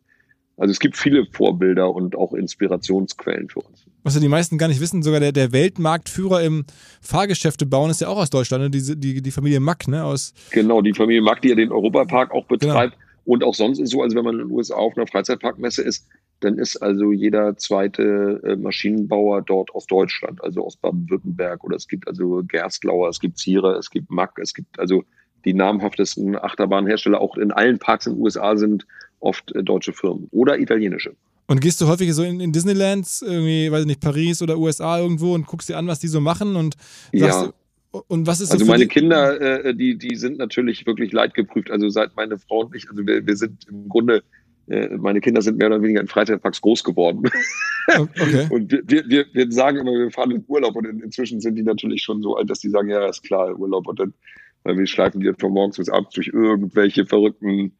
also es gibt viele Vorbilder und auch Inspirationsquellen für uns. Was ja die meisten gar nicht wissen, sogar der, der Weltmarktführer im Fahrgeschäfte bauen ist ja auch aus Deutschland, ne? die, die, die Familie Mack, ne? Aus genau, die Familie Mack, die ja den Europapark auch betreibt. Genau. Und auch sonst ist so, also wenn man in den USA auf einer Freizeitparkmesse ist, dann ist also jeder zweite äh, Maschinenbauer dort aus Deutschland, also aus Baden-Württemberg. Oder es gibt also Gerstlauer, es gibt Zierer, es gibt Mack, es gibt also die namhaftesten Achterbahnhersteller auch in allen Parks in den USA sind oft äh, deutsche Firmen oder italienische. Und gehst du häufig so in, in Disneylands, irgendwie, weiß ich nicht, Paris oder USA irgendwo und guckst dir an, was die so machen und sagst, ja. und was ist so Also meine Kinder, äh, die, die sind natürlich wirklich leidgeprüft. Also seit meine Frau und ich, also wir, wir sind im Grunde, äh, meine Kinder sind mehr oder weniger in Freizeitparks groß geworden. (laughs) Okay. und wir, wir, wir sagen immer, wir fahren in Urlaub und in, inzwischen sind die natürlich schon so alt, dass die sagen, ja, ist klar, Urlaub. Und dann, weil wir schleifen die von morgens bis abends durch irgendwelche verrückten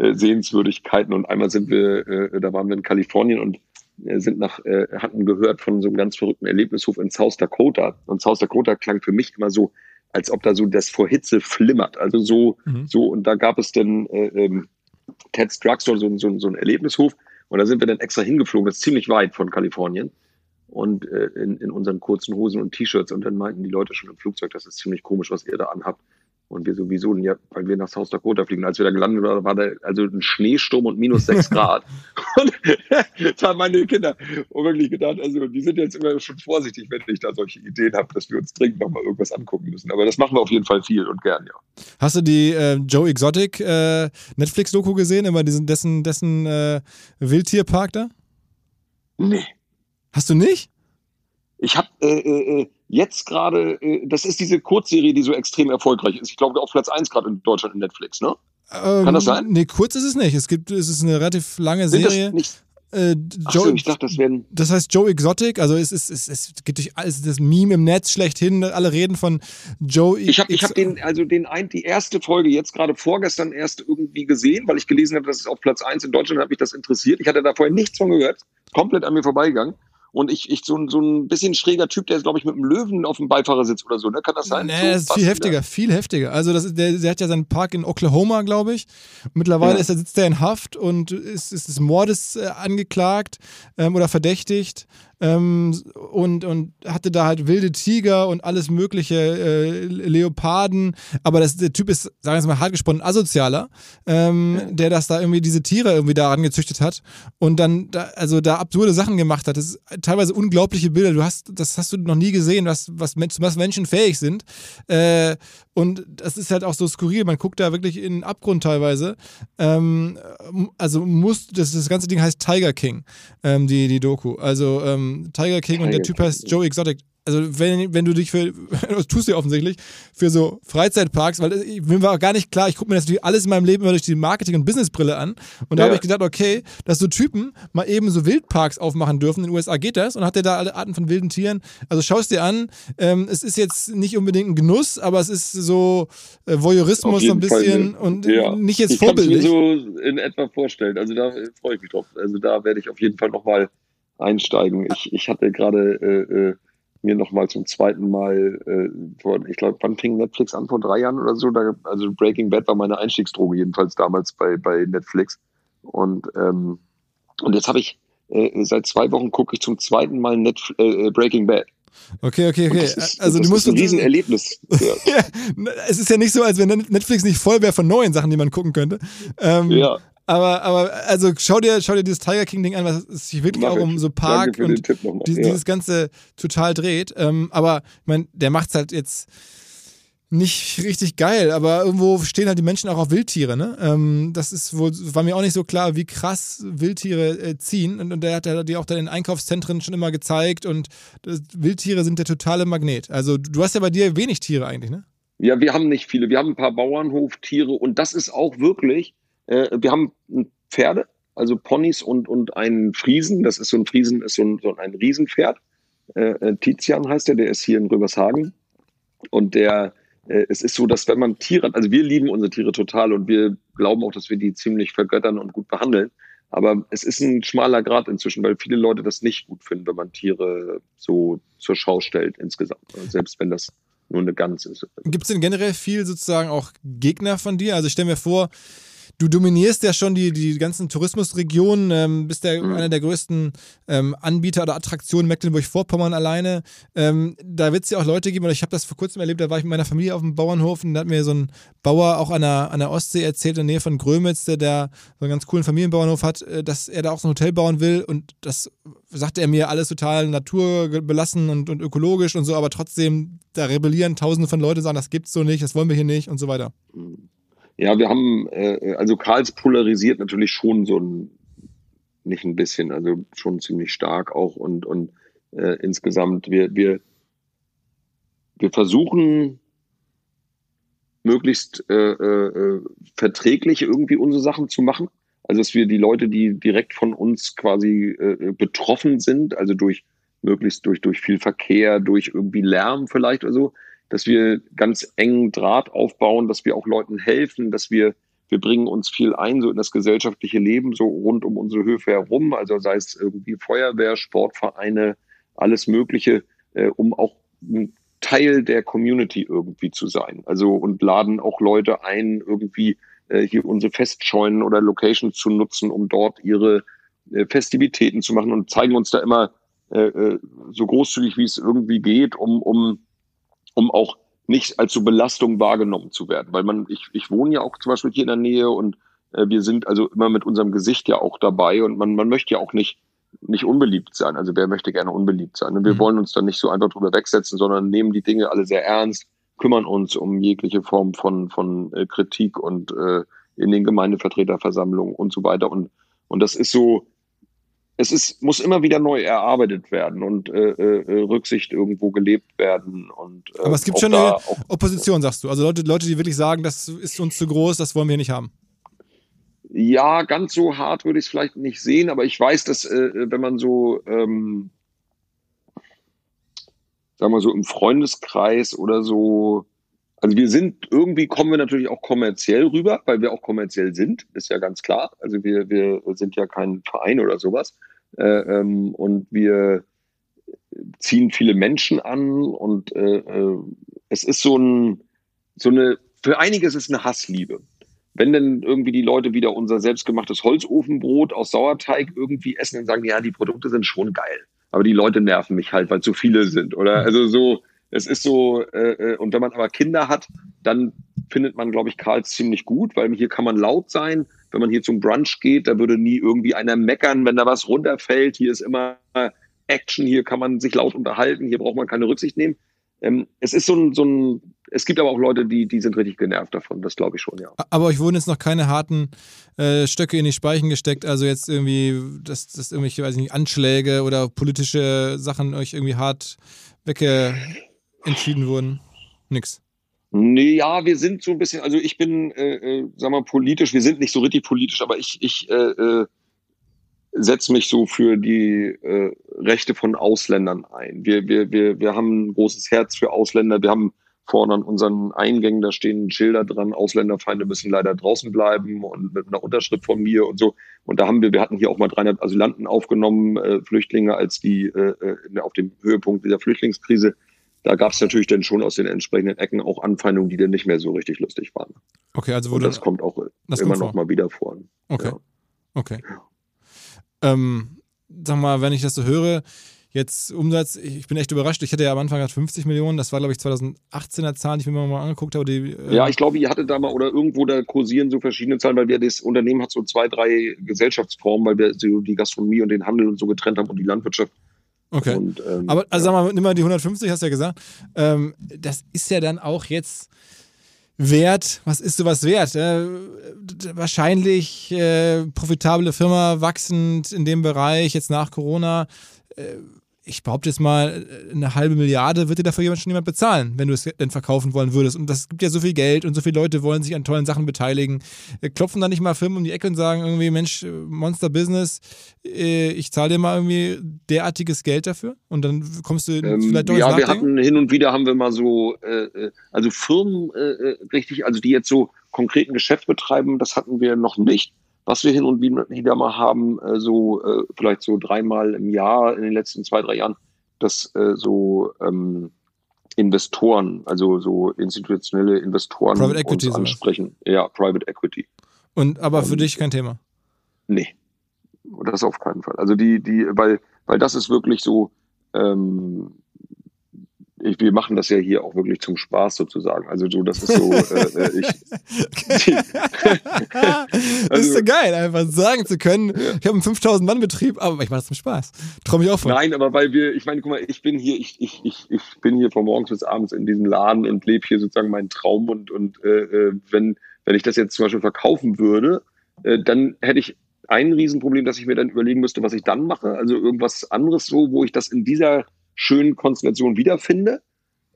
äh, Sehenswürdigkeiten und einmal sind wir, äh, da waren wir in Kalifornien und äh, sind nach, hatten gehört von so einem ganz verrückten Erlebnishof in South Dakota. Und South Dakota klang für mich immer so, als ob da so das vor Hitze flimmert. Also so, mhm. so, und da gab es dann äh, ähm, Ted's Drugstore, so, so, so ein Erlebnishof. Und da sind wir dann extra hingeflogen, das ist ziemlich weit von Kalifornien. Und äh, in, in unseren kurzen Hosen und T-Shirts. Und dann meinten die Leute schon im Flugzeug, das ist ziemlich komisch, was ihr da anhabt. Und wir sowieso, ja, weil wir nach South Dakota fliegen. Als wir da gelandet waren, war da also ein Schneesturm und minus sechs (laughs) Grad. und (laughs) da haben meine Kinder wirklich gedacht, also die sind jetzt immer schon vorsichtig, wenn ich da solche Ideen habe, dass wir uns dringend nochmal irgendwas angucken müssen. Aber das machen wir auf jeden Fall viel und gern, ja. Hast du die äh, Joe Exotic äh, Netflix-Doku gesehen, über diesen, dessen, dessen äh, Wildtierpark da? Nee. Hast du nicht? Ich habe äh, äh, äh jetzt gerade, äh, das ist diese Kurzserie, die so extrem erfolgreich ist. Ich glaube auf Platz 1 gerade in Deutschland in Netflix, ne? Ähm, Kann das sein? Nee, kurz ist es nicht. Es gibt, es ist eine relativ lange Serie. Das nicht äh, Joe, so, ich dachte, das wären. Das heißt Joe Exotic, also es, ist, es, es geht durch alles, das Meme im Netz schlechthin, alle reden von Joe Exotic. Ich habe ich hab den, also den ein, die erste Folge jetzt gerade vorgestern erst irgendwie gesehen, weil ich gelesen habe, dass es auf Platz 1 in Deutschland hat mich das interessiert. Ich hatte da vorher nichts von gehört, komplett an mir vorbeigegangen. Und ich, ich so, ein, so ein bisschen schräger Typ, der ist, glaube ich, mit einem Löwen auf dem Beifahrersitz oder so, ne? Kann das sein? Nee, so, das ist viel heftiger, wieder? viel heftiger. Also das, der, der hat ja seinen Park in Oklahoma, glaube ich. Mittlerweile ja. ist er, sitzt er in Haft und ist, ist des Mordes äh, angeklagt ähm, oder verdächtigt. Ähm, und, und hatte da halt wilde Tiger und alles mögliche, äh, Leoparden, aber das, der Typ ist, sagen wir es mal, hart gesponnen, asozialer, ähm, ja. der das da irgendwie diese Tiere irgendwie da angezüchtet hat und dann da, also da absurde Sachen gemacht hat. Das ist teilweise unglaubliche Bilder. Du hast, das hast du noch nie gesehen, was, was, was Menschen fähig sind. Äh, und das ist halt auch so skurril. Man guckt da wirklich in den Abgrund teilweise. Ähm, also muss, das, das ganze Ding heißt Tiger King, ähm, die, die Doku. Also ähm, Tiger King Tiger und der Typ heißt Joe Exotic also wenn, wenn du dich für, (laughs) das tust du ja offensichtlich, für so Freizeitparks, weil mir war gar nicht klar, ich gucke mir das natürlich alles in meinem Leben immer durch die Marketing- und Businessbrille an. Und da ja. habe ich gedacht, okay, dass so Typen mal eben so Wildparks aufmachen dürfen. In den USA geht das und hat der da alle Arten von wilden Tieren. Also schau es dir an. Ähm, es ist jetzt nicht unbedingt ein Genuss, aber es ist so äh, Voyeurismus so ein bisschen und ja. nicht jetzt ich vorbildlich. Ich kann mir so in etwa vorstellen. Also da freue ich mich drauf. Also da werde ich auf jeden Fall nochmal einsteigen. Ich, ich hatte gerade äh, äh mir nochmal zum zweiten Mal, äh, vor, ich glaube, wann fing Netflix an? Vor drei Jahren oder so? Da, also Breaking Bad war meine Einstiegsdroge, jedenfalls damals bei, bei Netflix. Und, ähm, und jetzt habe ich, äh, seit zwei Wochen gucke ich zum zweiten Mal Netf äh, Breaking Bad. Okay, okay, okay. Ist, also du musst ein Riesenerlebnis. (laughs) ja, es ist ja nicht so, als wenn Netflix nicht voll wäre von neuen Sachen, die man gucken könnte. Ähm, ja. Aber, aber also schau dir, schau dir dieses Tiger King Ding an, was sich wirklich Mach auch um so Park und die, ja. dieses Ganze total dreht. Ähm, aber ich meine, der macht es halt jetzt nicht richtig geil, aber irgendwo stehen halt die Menschen auch auf Wildtiere, ne? Ähm, das ist wohl, war mir auch nicht so klar, wie krass Wildtiere äh, ziehen. Und, und der hat ja die auch dann in Einkaufszentren schon immer gezeigt und das, Wildtiere sind der totale Magnet. Also du hast ja bei dir wenig Tiere eigentlich, ne? Ja, wir haben nicht viele. Wir haben ein paar Bauernhoftiere und das ist auch wirklich äh, wir haben Pferde, also Ponys und, und einen Friesen. Das ist so ein Friesen, ist so ein, so ein Riesenpferd. Äh, äh, Tizian heißt der, der ist hier in Röbershagen. Und der, äh, es ist so, dass wenn man Tiere, also wir lieben unsere Tiere total und wir glauben auch, dass wir die ziemlich vergöttern und gut behandeln. Aber es ist ein schmaler Grad inzwischen, weil viele Leute das nicht gut finden, wenn man Tiere so zur Schau stellt insgesamt. Selbst wenn das nur eine Gans ist. Gibt es denn generell viel sozusagen auch Gegner von dir? Also ich stelle mir vor, du dominierst ja schon die, die ganzen Tourismusregionen, ähm, bist ja mhm. einer der größten ähm, Anbieter oder Attraktionen Mecklenburg-Vorpommern alleine. Ähm, da wird es ja auch Leute geben, oder ich habe das vor kurzem erlebt, da war ich mit meiner Familie auf dem Bauernhof und da hat mir so ein Bauer auch an der, an der Ostsee erzählt, in der Nähe von Grömitz, der, der so einen ganz coolen Familienbauernhof hat, äh, dass er da auch so ein Hotel bauen will und das sagte er mir alles total naturbelassen und, und ökologisch und so, aber trotzdem, da rebellieren tausende von Leuten, sagen, das gibt's so nicht, das wollen wir hier nicht und so weiter. Mhm. Ja, wir haben, äh, also Karls polarisiert natürlich schon so ein, nicht ein bisschen, also schon ziemlich stark auch und, und äh, insgesamt, wir, wir, wir versuchen möglichst äh, äh, verträglich irgendwie unsere Sachen zu machen. Also dass wir die Leute, die direkt von uns quasi äh, betroffen sind, also durch möglichst durch, durch viel Verkehr, durch irgendwie Lärm vielleicht oder so, dass wir ganz engen Draht aufbauen, dass wir auch Leuten helfen, dass wir, wir bringen uns viel ein, so in das gesellschaftliche Leben, so rund um unsere Höfe herum, also sei es irgendwie Feuerwehr, Sportvereine, alles Mögliche, äh, um auch ein Teil der Community irgendwie zu sein. Also und laden auch Leute ein, irgendwie äh, hier unsere Festscheunen oder Locations zu nutzen, um dort ihre äh, Festivitäten zu machen und zeigen uns da immer äh, äh so großzügig, wie es irgendwie geht, um, um um auch nicht als so Belastung wahrgenommen zu werden. Weil man, ich, ich wohne ja auch zum Beispiel hier in der Nähe und äh, wir sind also immer mit unserem Gesicht ja auch dabei und man, man möchte ja auch nicht, nicht unbeliebt sein. Also wer möchte gerne unbeliebt sein? Und wir mhm. wollen uns dann nicht so einfach drüber wegsetzen, sondern nehmen die Dinge alle sehr ernst, kümmern uns um jegliche Form von, von äh, Kritik und äh, in den Gemeindevertreterversammlungen und so weiter. Und, und das ist so, es ist, muss immer wieder neu erarbeitet werden und äh, äh, Rücksicht irgendwo gelebt werden. Und, äh, Aber es gibt schon eine Opposition, sagst du. Also Leute, Leute, die wirklich sagen, das ist uns zu groß, das wollen wir nicht haben. Ja, ganz so hart würde ich es vielleicht nicht sehen, aber ich weiß, dass äh, wenn man so, ähm, sagen wir so im Freundeskreis oder so, also wir sind, irgendwie kommen wir natürlich auch kommerziell rüber, weil wir auch kommerziell sind, ist ja ganz klar. Also wir, wir sind ja kein Verein oder sowas. Äh, ähm, und wir ziehen viele Menschen an und äh, äh, es ist so ein, so eine, für einige ist es eine Hassliebe. Wenn denn irgendwie die Leute wieder unser selbstgemachtes Holzofenbrot aus Sauerteig irgendwie essen und sagen, ja, die Produkte sind schon geil. aber die Leute nerven mich halt, weil zu viele sind, oder? Also so, es ist so, äh, äh, und wenn man aber Kinder hat, dann findet man, glaube ich, Karl ziemlich gut, weil hier kann man laut sein. Wenn man hier zum Brunch geht, da würde nie irgendwie einer meckern, wenn da was runterfällt. Hier ist immer Action, hier kann man sich laut unterhalten, hier braucht man keine Rücksicht nehmen. Ähm, es ist so ein, so ein, es gibt aber auch Leute, die, die sind richtig genervt davon, das glaube ich schon, ja. Aber euch wurden jetzt noch keine harten äh, Stöcke in die Speichen gesteckt, also jetzt irgendwie, dass, dass irgendwelche, weiß ich nicht, Anschläge oder politische Sachen euch irgendwie hart wegge entschieden wurden? Nix. Nee, ja, wir sind so ein bisschen, also ich bin, äh, äh, sag mal, politisch, wir sind nicht so richtig politisch, aber ich, ich äh, äh, setze mich so für die äh, Rechte von Ausländern ein. Wir, wir, wir, wir haben ein großes Herz für Ausländer. Wir haben vorne an unseren Eingängen, da stehen Schilder dran, Ausländerfeinde müssen leider draußen bleiben und mit einer Unterschrift von mir und so. Und da haben wir, wir hatten hier auch mal 300 Asylanten aufgenommen, äh, Flüchtlinge, als die äh, äh auf dem Höhepunkt dieser Flüchtlingskrise da gab es natürlich dann schon aus den entsprechenden Ecken auch Anfeindungen, die dann nicht mehr so richtig lustig waren. Okay, also wurde. Und das kommt auch das immer kommt noch mal wieder vor. Okay. Ja. Okay. Ähm, sag mal, wenn ich das so höre, jetzt Umsatz, ich bin echt überrascht. Ich hatte ja am Anfang 50 Millionen, das war glaube ich 2018er Zahlen, die ich mir mal angeguckt habe. Die, äh ja, ich glaube, ihr hattet da mal oder irgendwo da kursieren so verschiedene Zahlen, weil wir das Unternehmen hat so zwei, drei Gesellschaftsformen, weil wir so die Gastronomie und den Handel und so getrennt haben und die Landwirtschaft Okay. Und, ähm, Aber also sag mal, nimm mal die 150, hast du ja gesagt. Ähm, das ist ja dann auch jetzt wert. Was ist sowas wert? Äh, wahrscheinlich äh, profitable Firma, wachsend in dem Bereich, jetzt nach Corona. Äh, ich behaupte jetzt mal, eine halbe Milliarde wird dir dafür jemand schon jemand bezahlen, wenn du es denn verkaufen wollen würdest. Und das gibt ja so viel Geld und so viele Leute wollen sich an tollen Sachen beteiligen. Klopfen da nicht mal Firmen um die Ecke und sagen irgendwie, Mensch, Monster Business, äh, ich zahle dir mal irgendwie derartiges Geld dafür und dann kommst du ähm, vielleicht doch Ja, wir hatten hin und wieder haben wir mal so, äh, äh also Firmen äh, richtig, also die jetzt so konkreten Geschäft betreiben, das hatten wir noch nicht. Was wir hin und wieder mal haben, äh, so äh, vielleicht so dreimal im Jahr in den letzten zwei, drei Jahren, dass äh, so ähm, Investoren, also so institutionelle Investoren Private Equity uns ansprechen. Sowas. Ja, Private Equity. Und aber für ähm, dich kein Thema? Nee. Das auf keinen Fall. Also die, die, weil, weil das ist wirklich so, ähm, ich, wir machen das ja hier auch wirklich zum Spaß sozusagen. Also so, das ist so, äh, äh ich. Also, (laughs) das ist so geil, einfach sagen zu können, ich habe einen 5000 Mann Betrieb, aber ich mache das zum Spaß. Traue mich auch von. Nein, aber weil wir, ich meine, guck mal, ich bin hier, ich, ich, ich, ich bin hier von morgens bis abends in diesem Laden und lebe hier sozusagen meinen Traum und und äh, äh, wenn wenn ich das jetzt zum Beispiel verkaufen würde, äh, dann hätte ich ein Riesenproblem, dass ich mir dann überlegen müsste, was ich dann mache. Also irgendwas anderes so, wo ich das in dieser schönen Konstellation wiederfinde.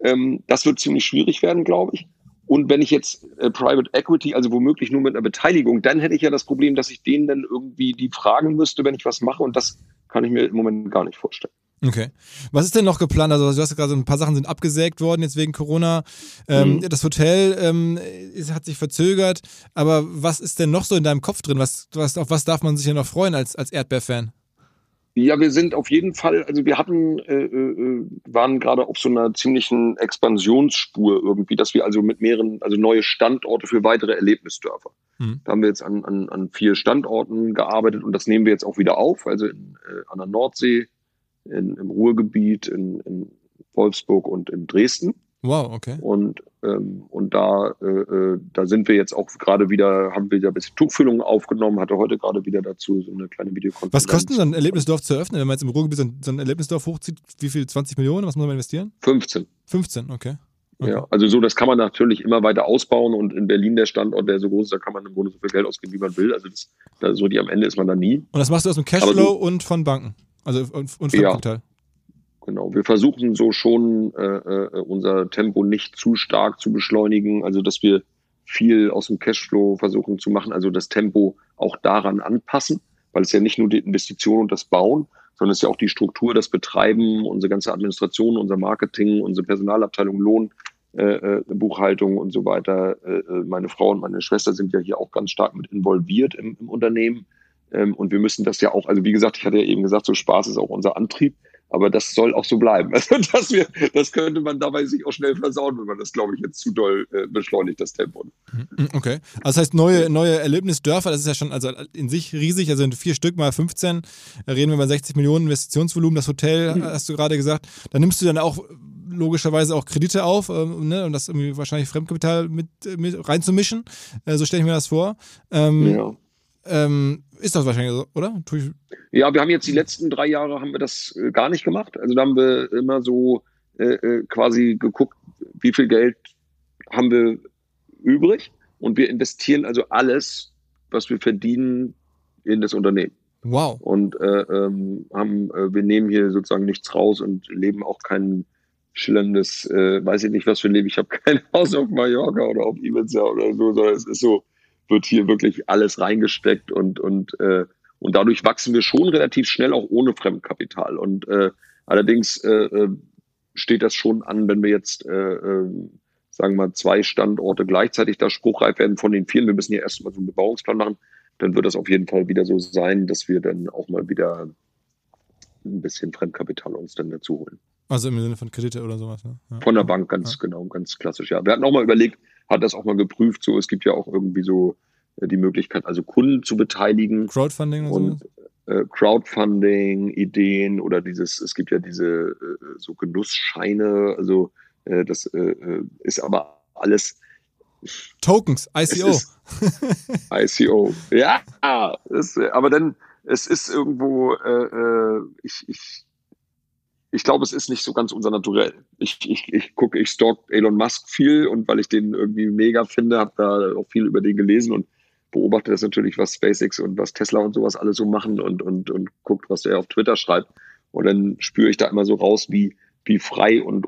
Ähm, das wird ziemlich schwierig werden, glaube ich. Und wenn ich jetzt äh, Private Equity, also womöglich nur mit einer Beteiligung, dann hätte ich ja das Problem, dass ich denen dann irgendwie die fragen müsste, wenn ich was mache. Und das kann ich mir im Moment gar nicht vorstellen. Okay. Was ist denn noch geplant? Also, du hast gerade ein paar Sachen sind abgesägt worden jetzt wegen Corona. Ähm, mhm. Das Hotel ähm, hat sich verzögert. Aber was ist denn noch so in deinem Kopf drin? Was, was, auf was darf man sich ja noch freuen als, als Erdbeerfan? Ja, wir sind auf jeden Fall, also wir hatten, äh, äh, waren gerade auf so einer ziemlichen Expansionsspur irgendwie, dass wir also mit mehreren, also neue Standorte für weitere Erlebnisdörfer. Mhm. Da haben wir jetzt an, an, an vier Standorten gearbeitet und das nehmen wir jetzt auch wieder auf, also in, äh, an der Nordsee, in, im Ruhrgebiet, in, in Wolfsburg und in Dresden. Wow, okay. Und, ähm, und da, äh, äh, da sind wir jetzt auch gerade wieder, haben wir ja ein bisschen Tuchfüllungen aufgenommen, hatte heute gerade wieder dazu so eine kleine Videokonferenz. Was kostet so ein Erlebnisdorf zu eröffnen, wenn man jetzt im Ruhrgebiet so ein, so ein Erlebnisdorf hochzieht? Wie viel? 20 Millionen? Was muss man investieren? 15. 15, okay. okay. Ja, also so, das kann man natürlich immer weiter ausbauen und in Berlin der Standort, der so groß ist, da kann man im Grunde so viel Geld ausgeben, wie man will. Also das, das so die am Ende ist man da nie. Und das machst du aus dem Cashflow so, und von Banken? Also und, und von ja. Kapital? Genau, wir versuchen so schon äh, äh, unser Tempo nicht zu stark zu beschleunigen, also dass wir viel aus dem Cashflow versuchen zu machen, also das Tempo auch daran anpassen, weil es ja nicht nur die Investition und das Bauen, sondern es ist ja auch die Struktur, das Betreiben, unsere ganze Administration, unser Marketing, unsere Personalabteilung, Lohn, äh, äh Buchhaltung und so weiter. Äh, äh, meine Frau und meine Schwester sind ja hier auch ganz stark mit involviert im, im Unternehmen. Ähm, und wir müssen das ja auch, also wie gesagt, ich hatte ja eben gesagt, so Spaß ist auch unser Antrieb. Aber das soll auch so bleiben. (laughs) Also dass wir, das könnte man dabei sich auch schnell versauen, wenn man das, glaube ich, jetzt zu doll äh, beschleunigt, das Tempo. Mhm, okay. Also das heißt, neue, neue Erlebnisdörfer, das ist ja schon also in sich riesig, also vier Stück mal 15, da reden wir über 60 Millionen Investitionsvolumen, das Hotel, mhm. hast du gerade gesagt. Da nimmst du dann auch logischerweise auch Kredite auf, ähm, ne, um das irgendwie wahrscheinlich Fremdkapital mit, mit reinzumischen. Äh, so stelle ich mir das vor. Ähm, ja. Ähm, ist das wahrscheinlich so, oder? Ja, wir haben jetzt die letzten drei Jahre haben wir das äh, gar nicht gemacht. Also da haben wir immer so äh, äh, quasi geguckt, wie viel Geld haben wir übrig und wir investieren also alles, was wir verdienen, in das Unternehmen. Wow. Und äh, ähm, haben, äh, wir nehmen hier sozusagen nichts raus und leben auch kein schillerndes, äh, weiß ich nicht, was für ein Leben. Ich habe kein (laughs) Haus auf Mallorca oder auf Ibiza oder so, sondern es ist so, wird hier wirklich alles reingesteckt und, und, äh, und dadurch wachsen wir schon relativ schnell auch ohne Fremdkapital. Und äh, allerdings äh, äh, steht das schon an, wenn wir jetzt, äh, äh, sagen wir mal, zwei Standorte gleichzeitig da spruchreif werden von den vielen. Wir müssen ja erstmal so einen Bebauungsplan machen. Dann wird das auf jeden Fall wieder so sein, dass wir dann auch mal wieder ein bisschen Fremdkapital uns dann dazu holen. Also im Sinne von Kredite oder sowas, ne? Ja. Von der Bank, ganz ja. genau, ganz klassisch, ja. Wir hatten auch mal überlegt, hat das auch mal geprüft. So, es gibt ja auch irgendwie so äh, die Möglichkeit, also Kunden zu beteiligen. Crowdfunding und, und äh, Crowdfunding, Ideen oder dieses, es gibt ja diese äh, so Genussscheine, also äh, das äh, äh ist aber alles Tokens, (laughs) ICO. ICO, ja, ist, aber dann, es ist irgendwo, äh, ich, ich ich glaube, es ist nicht so ganz unser Naturell. Ich, ich, ich gucke, ich stalk Elon Musk viel und weil ich den irgendwie mega finde, habe da auch viel über den gelesen und beobachte das natürlich, was SpaceX und was Tesla und sowas alles so machen und, und, und guckt, was er auf Twitter schreibt. Und dann spüre ich da immer so raus, wie, wie frei und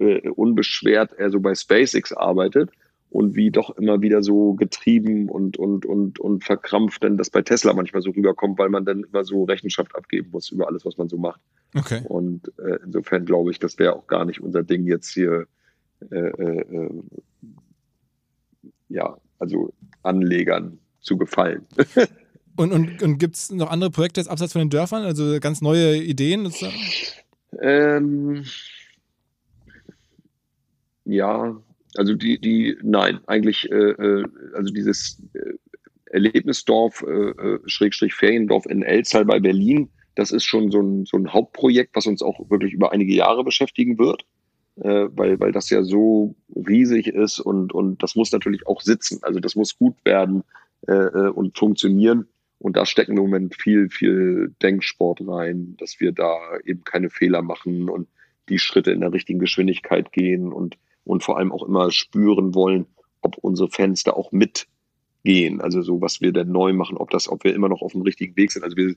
äh, unbeschwert er so bei SpaceX arbeitet und wie doch immer wieder so getrieben und, und, und, und verkrampft denn das bei Tesla manchmal so rüberkommt, weil man dann immer so Rechenschaft abgeben muss über alles, was man so macht. Okay. Und äh, insofern glaube ich, das wäre auch gar nicht unser Ding jetzt hier, äh, äh, äh ja, also Anlegern zu gefallen. (laughs) und und, und gibt es noch andere Projekte jetzt abseits von den Dörfern, also ganz neue Ideen? Ähm, ja, also die, die, nein, eigentlich, äh, äh, also dieses äh, Erlebnisdorf, äh, äh, Schrägstrich Feriendorf in Elzal bei Berlin, das ist schon so ein, so ein Hauptprojekt, was uns auch wirklich über einige Jahre beschäftigen wird, äh, weil, weil das ja so riesig ist und, und das muss natürlich auch sitzen. Also das muss gut werden äh, und funktionieren. Und da stecken im Moment viel, viel Denksport rein, dass wir da eben keine Fehler machen und die Schritte in der richtigen Geschwindigkeit gehen und und vor allem auch immer spüren wollen, ob unsere Fans da auch mitgehen. Also so, was wir denn neu machen, ob das, ob wir immer noch auf dem richtigen Weg sind. Also wir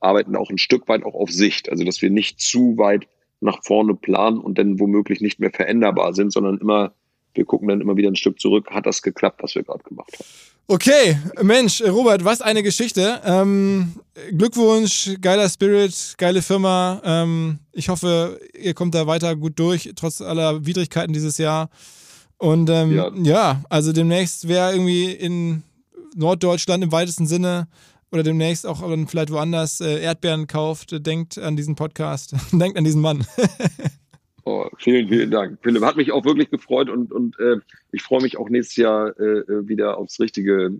arbeiten auch ein Stück weit auch auf Sicht. Also dass wir nicht zu weit nach vorne planen und dann womöglich nicht mehr veränderbar sind, sondern immer, wir gucken dann immer wieder ein Stück zurück. Hat das geklappt, was wir gerade gemacht haben? Okay, Mensch, Robert, was eine Geschichte. Ähm, Glückwunsch, geiler Spirit, geile Firma. Ähm, ich hoffe, ihr kommt da weiter gut durch, trotz aller Widrigkeiten dieses Jahr. Und ähm, ja. ja. also demnächst, wer irgendwie in Norddeutschland im weitesten Sinne oder demnächst auch vielleicht woanders äh, Erdbeeren kauft, denkt an diesen Podcast, (laughs) denkt an diesen Mann. (laughs) Oh, vielen, vielen Dank. Philipp, hat mich auch wirklich gefreut und, und äh, ich freue mich auch nächstes Jahr äh, äh wieder aufs richtige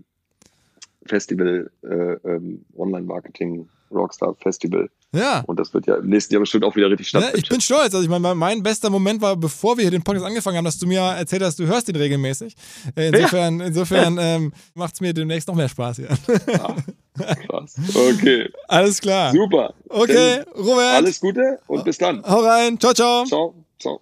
Festival, äh, ähm, Online-Marketing, Rockstar Festival. Ja. Und das wird ja im nächsten Jahr bestimmt auch wieder richtig stattfinden. Ja, ich bin stolz. Also ich meine, mein bester Moment war, bevor wir hier den Podcast angefangen haben, dass du mir erzählt hast, du hörst ihn regelmäßig. Äh, insofern, ja. insofern ähm, macht es mir demnächst noch mehr Spaß hier. Ja. (laughs) Krass. Okay. Alles klar. Super. Okay, Robert. Alles Gute und bis dann. Hau rein. Ciao, ciao. Ciao, ciao.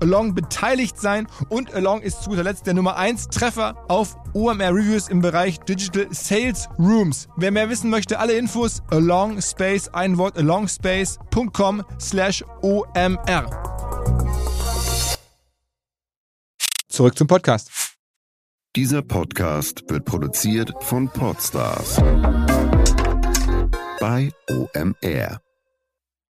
Along beteiligt sein und Along ist zu guter Letzt der Nummer 1 Treffer auf OMR Reviews im Bereich Digital Sales Rooms. Wer mehr wissen möchte, alle Infos Along Space, ein Wort alongspace.com slash OMR. Zurück zum Podcast. Dieser Podcast wird produziert von Podstars bei OMR.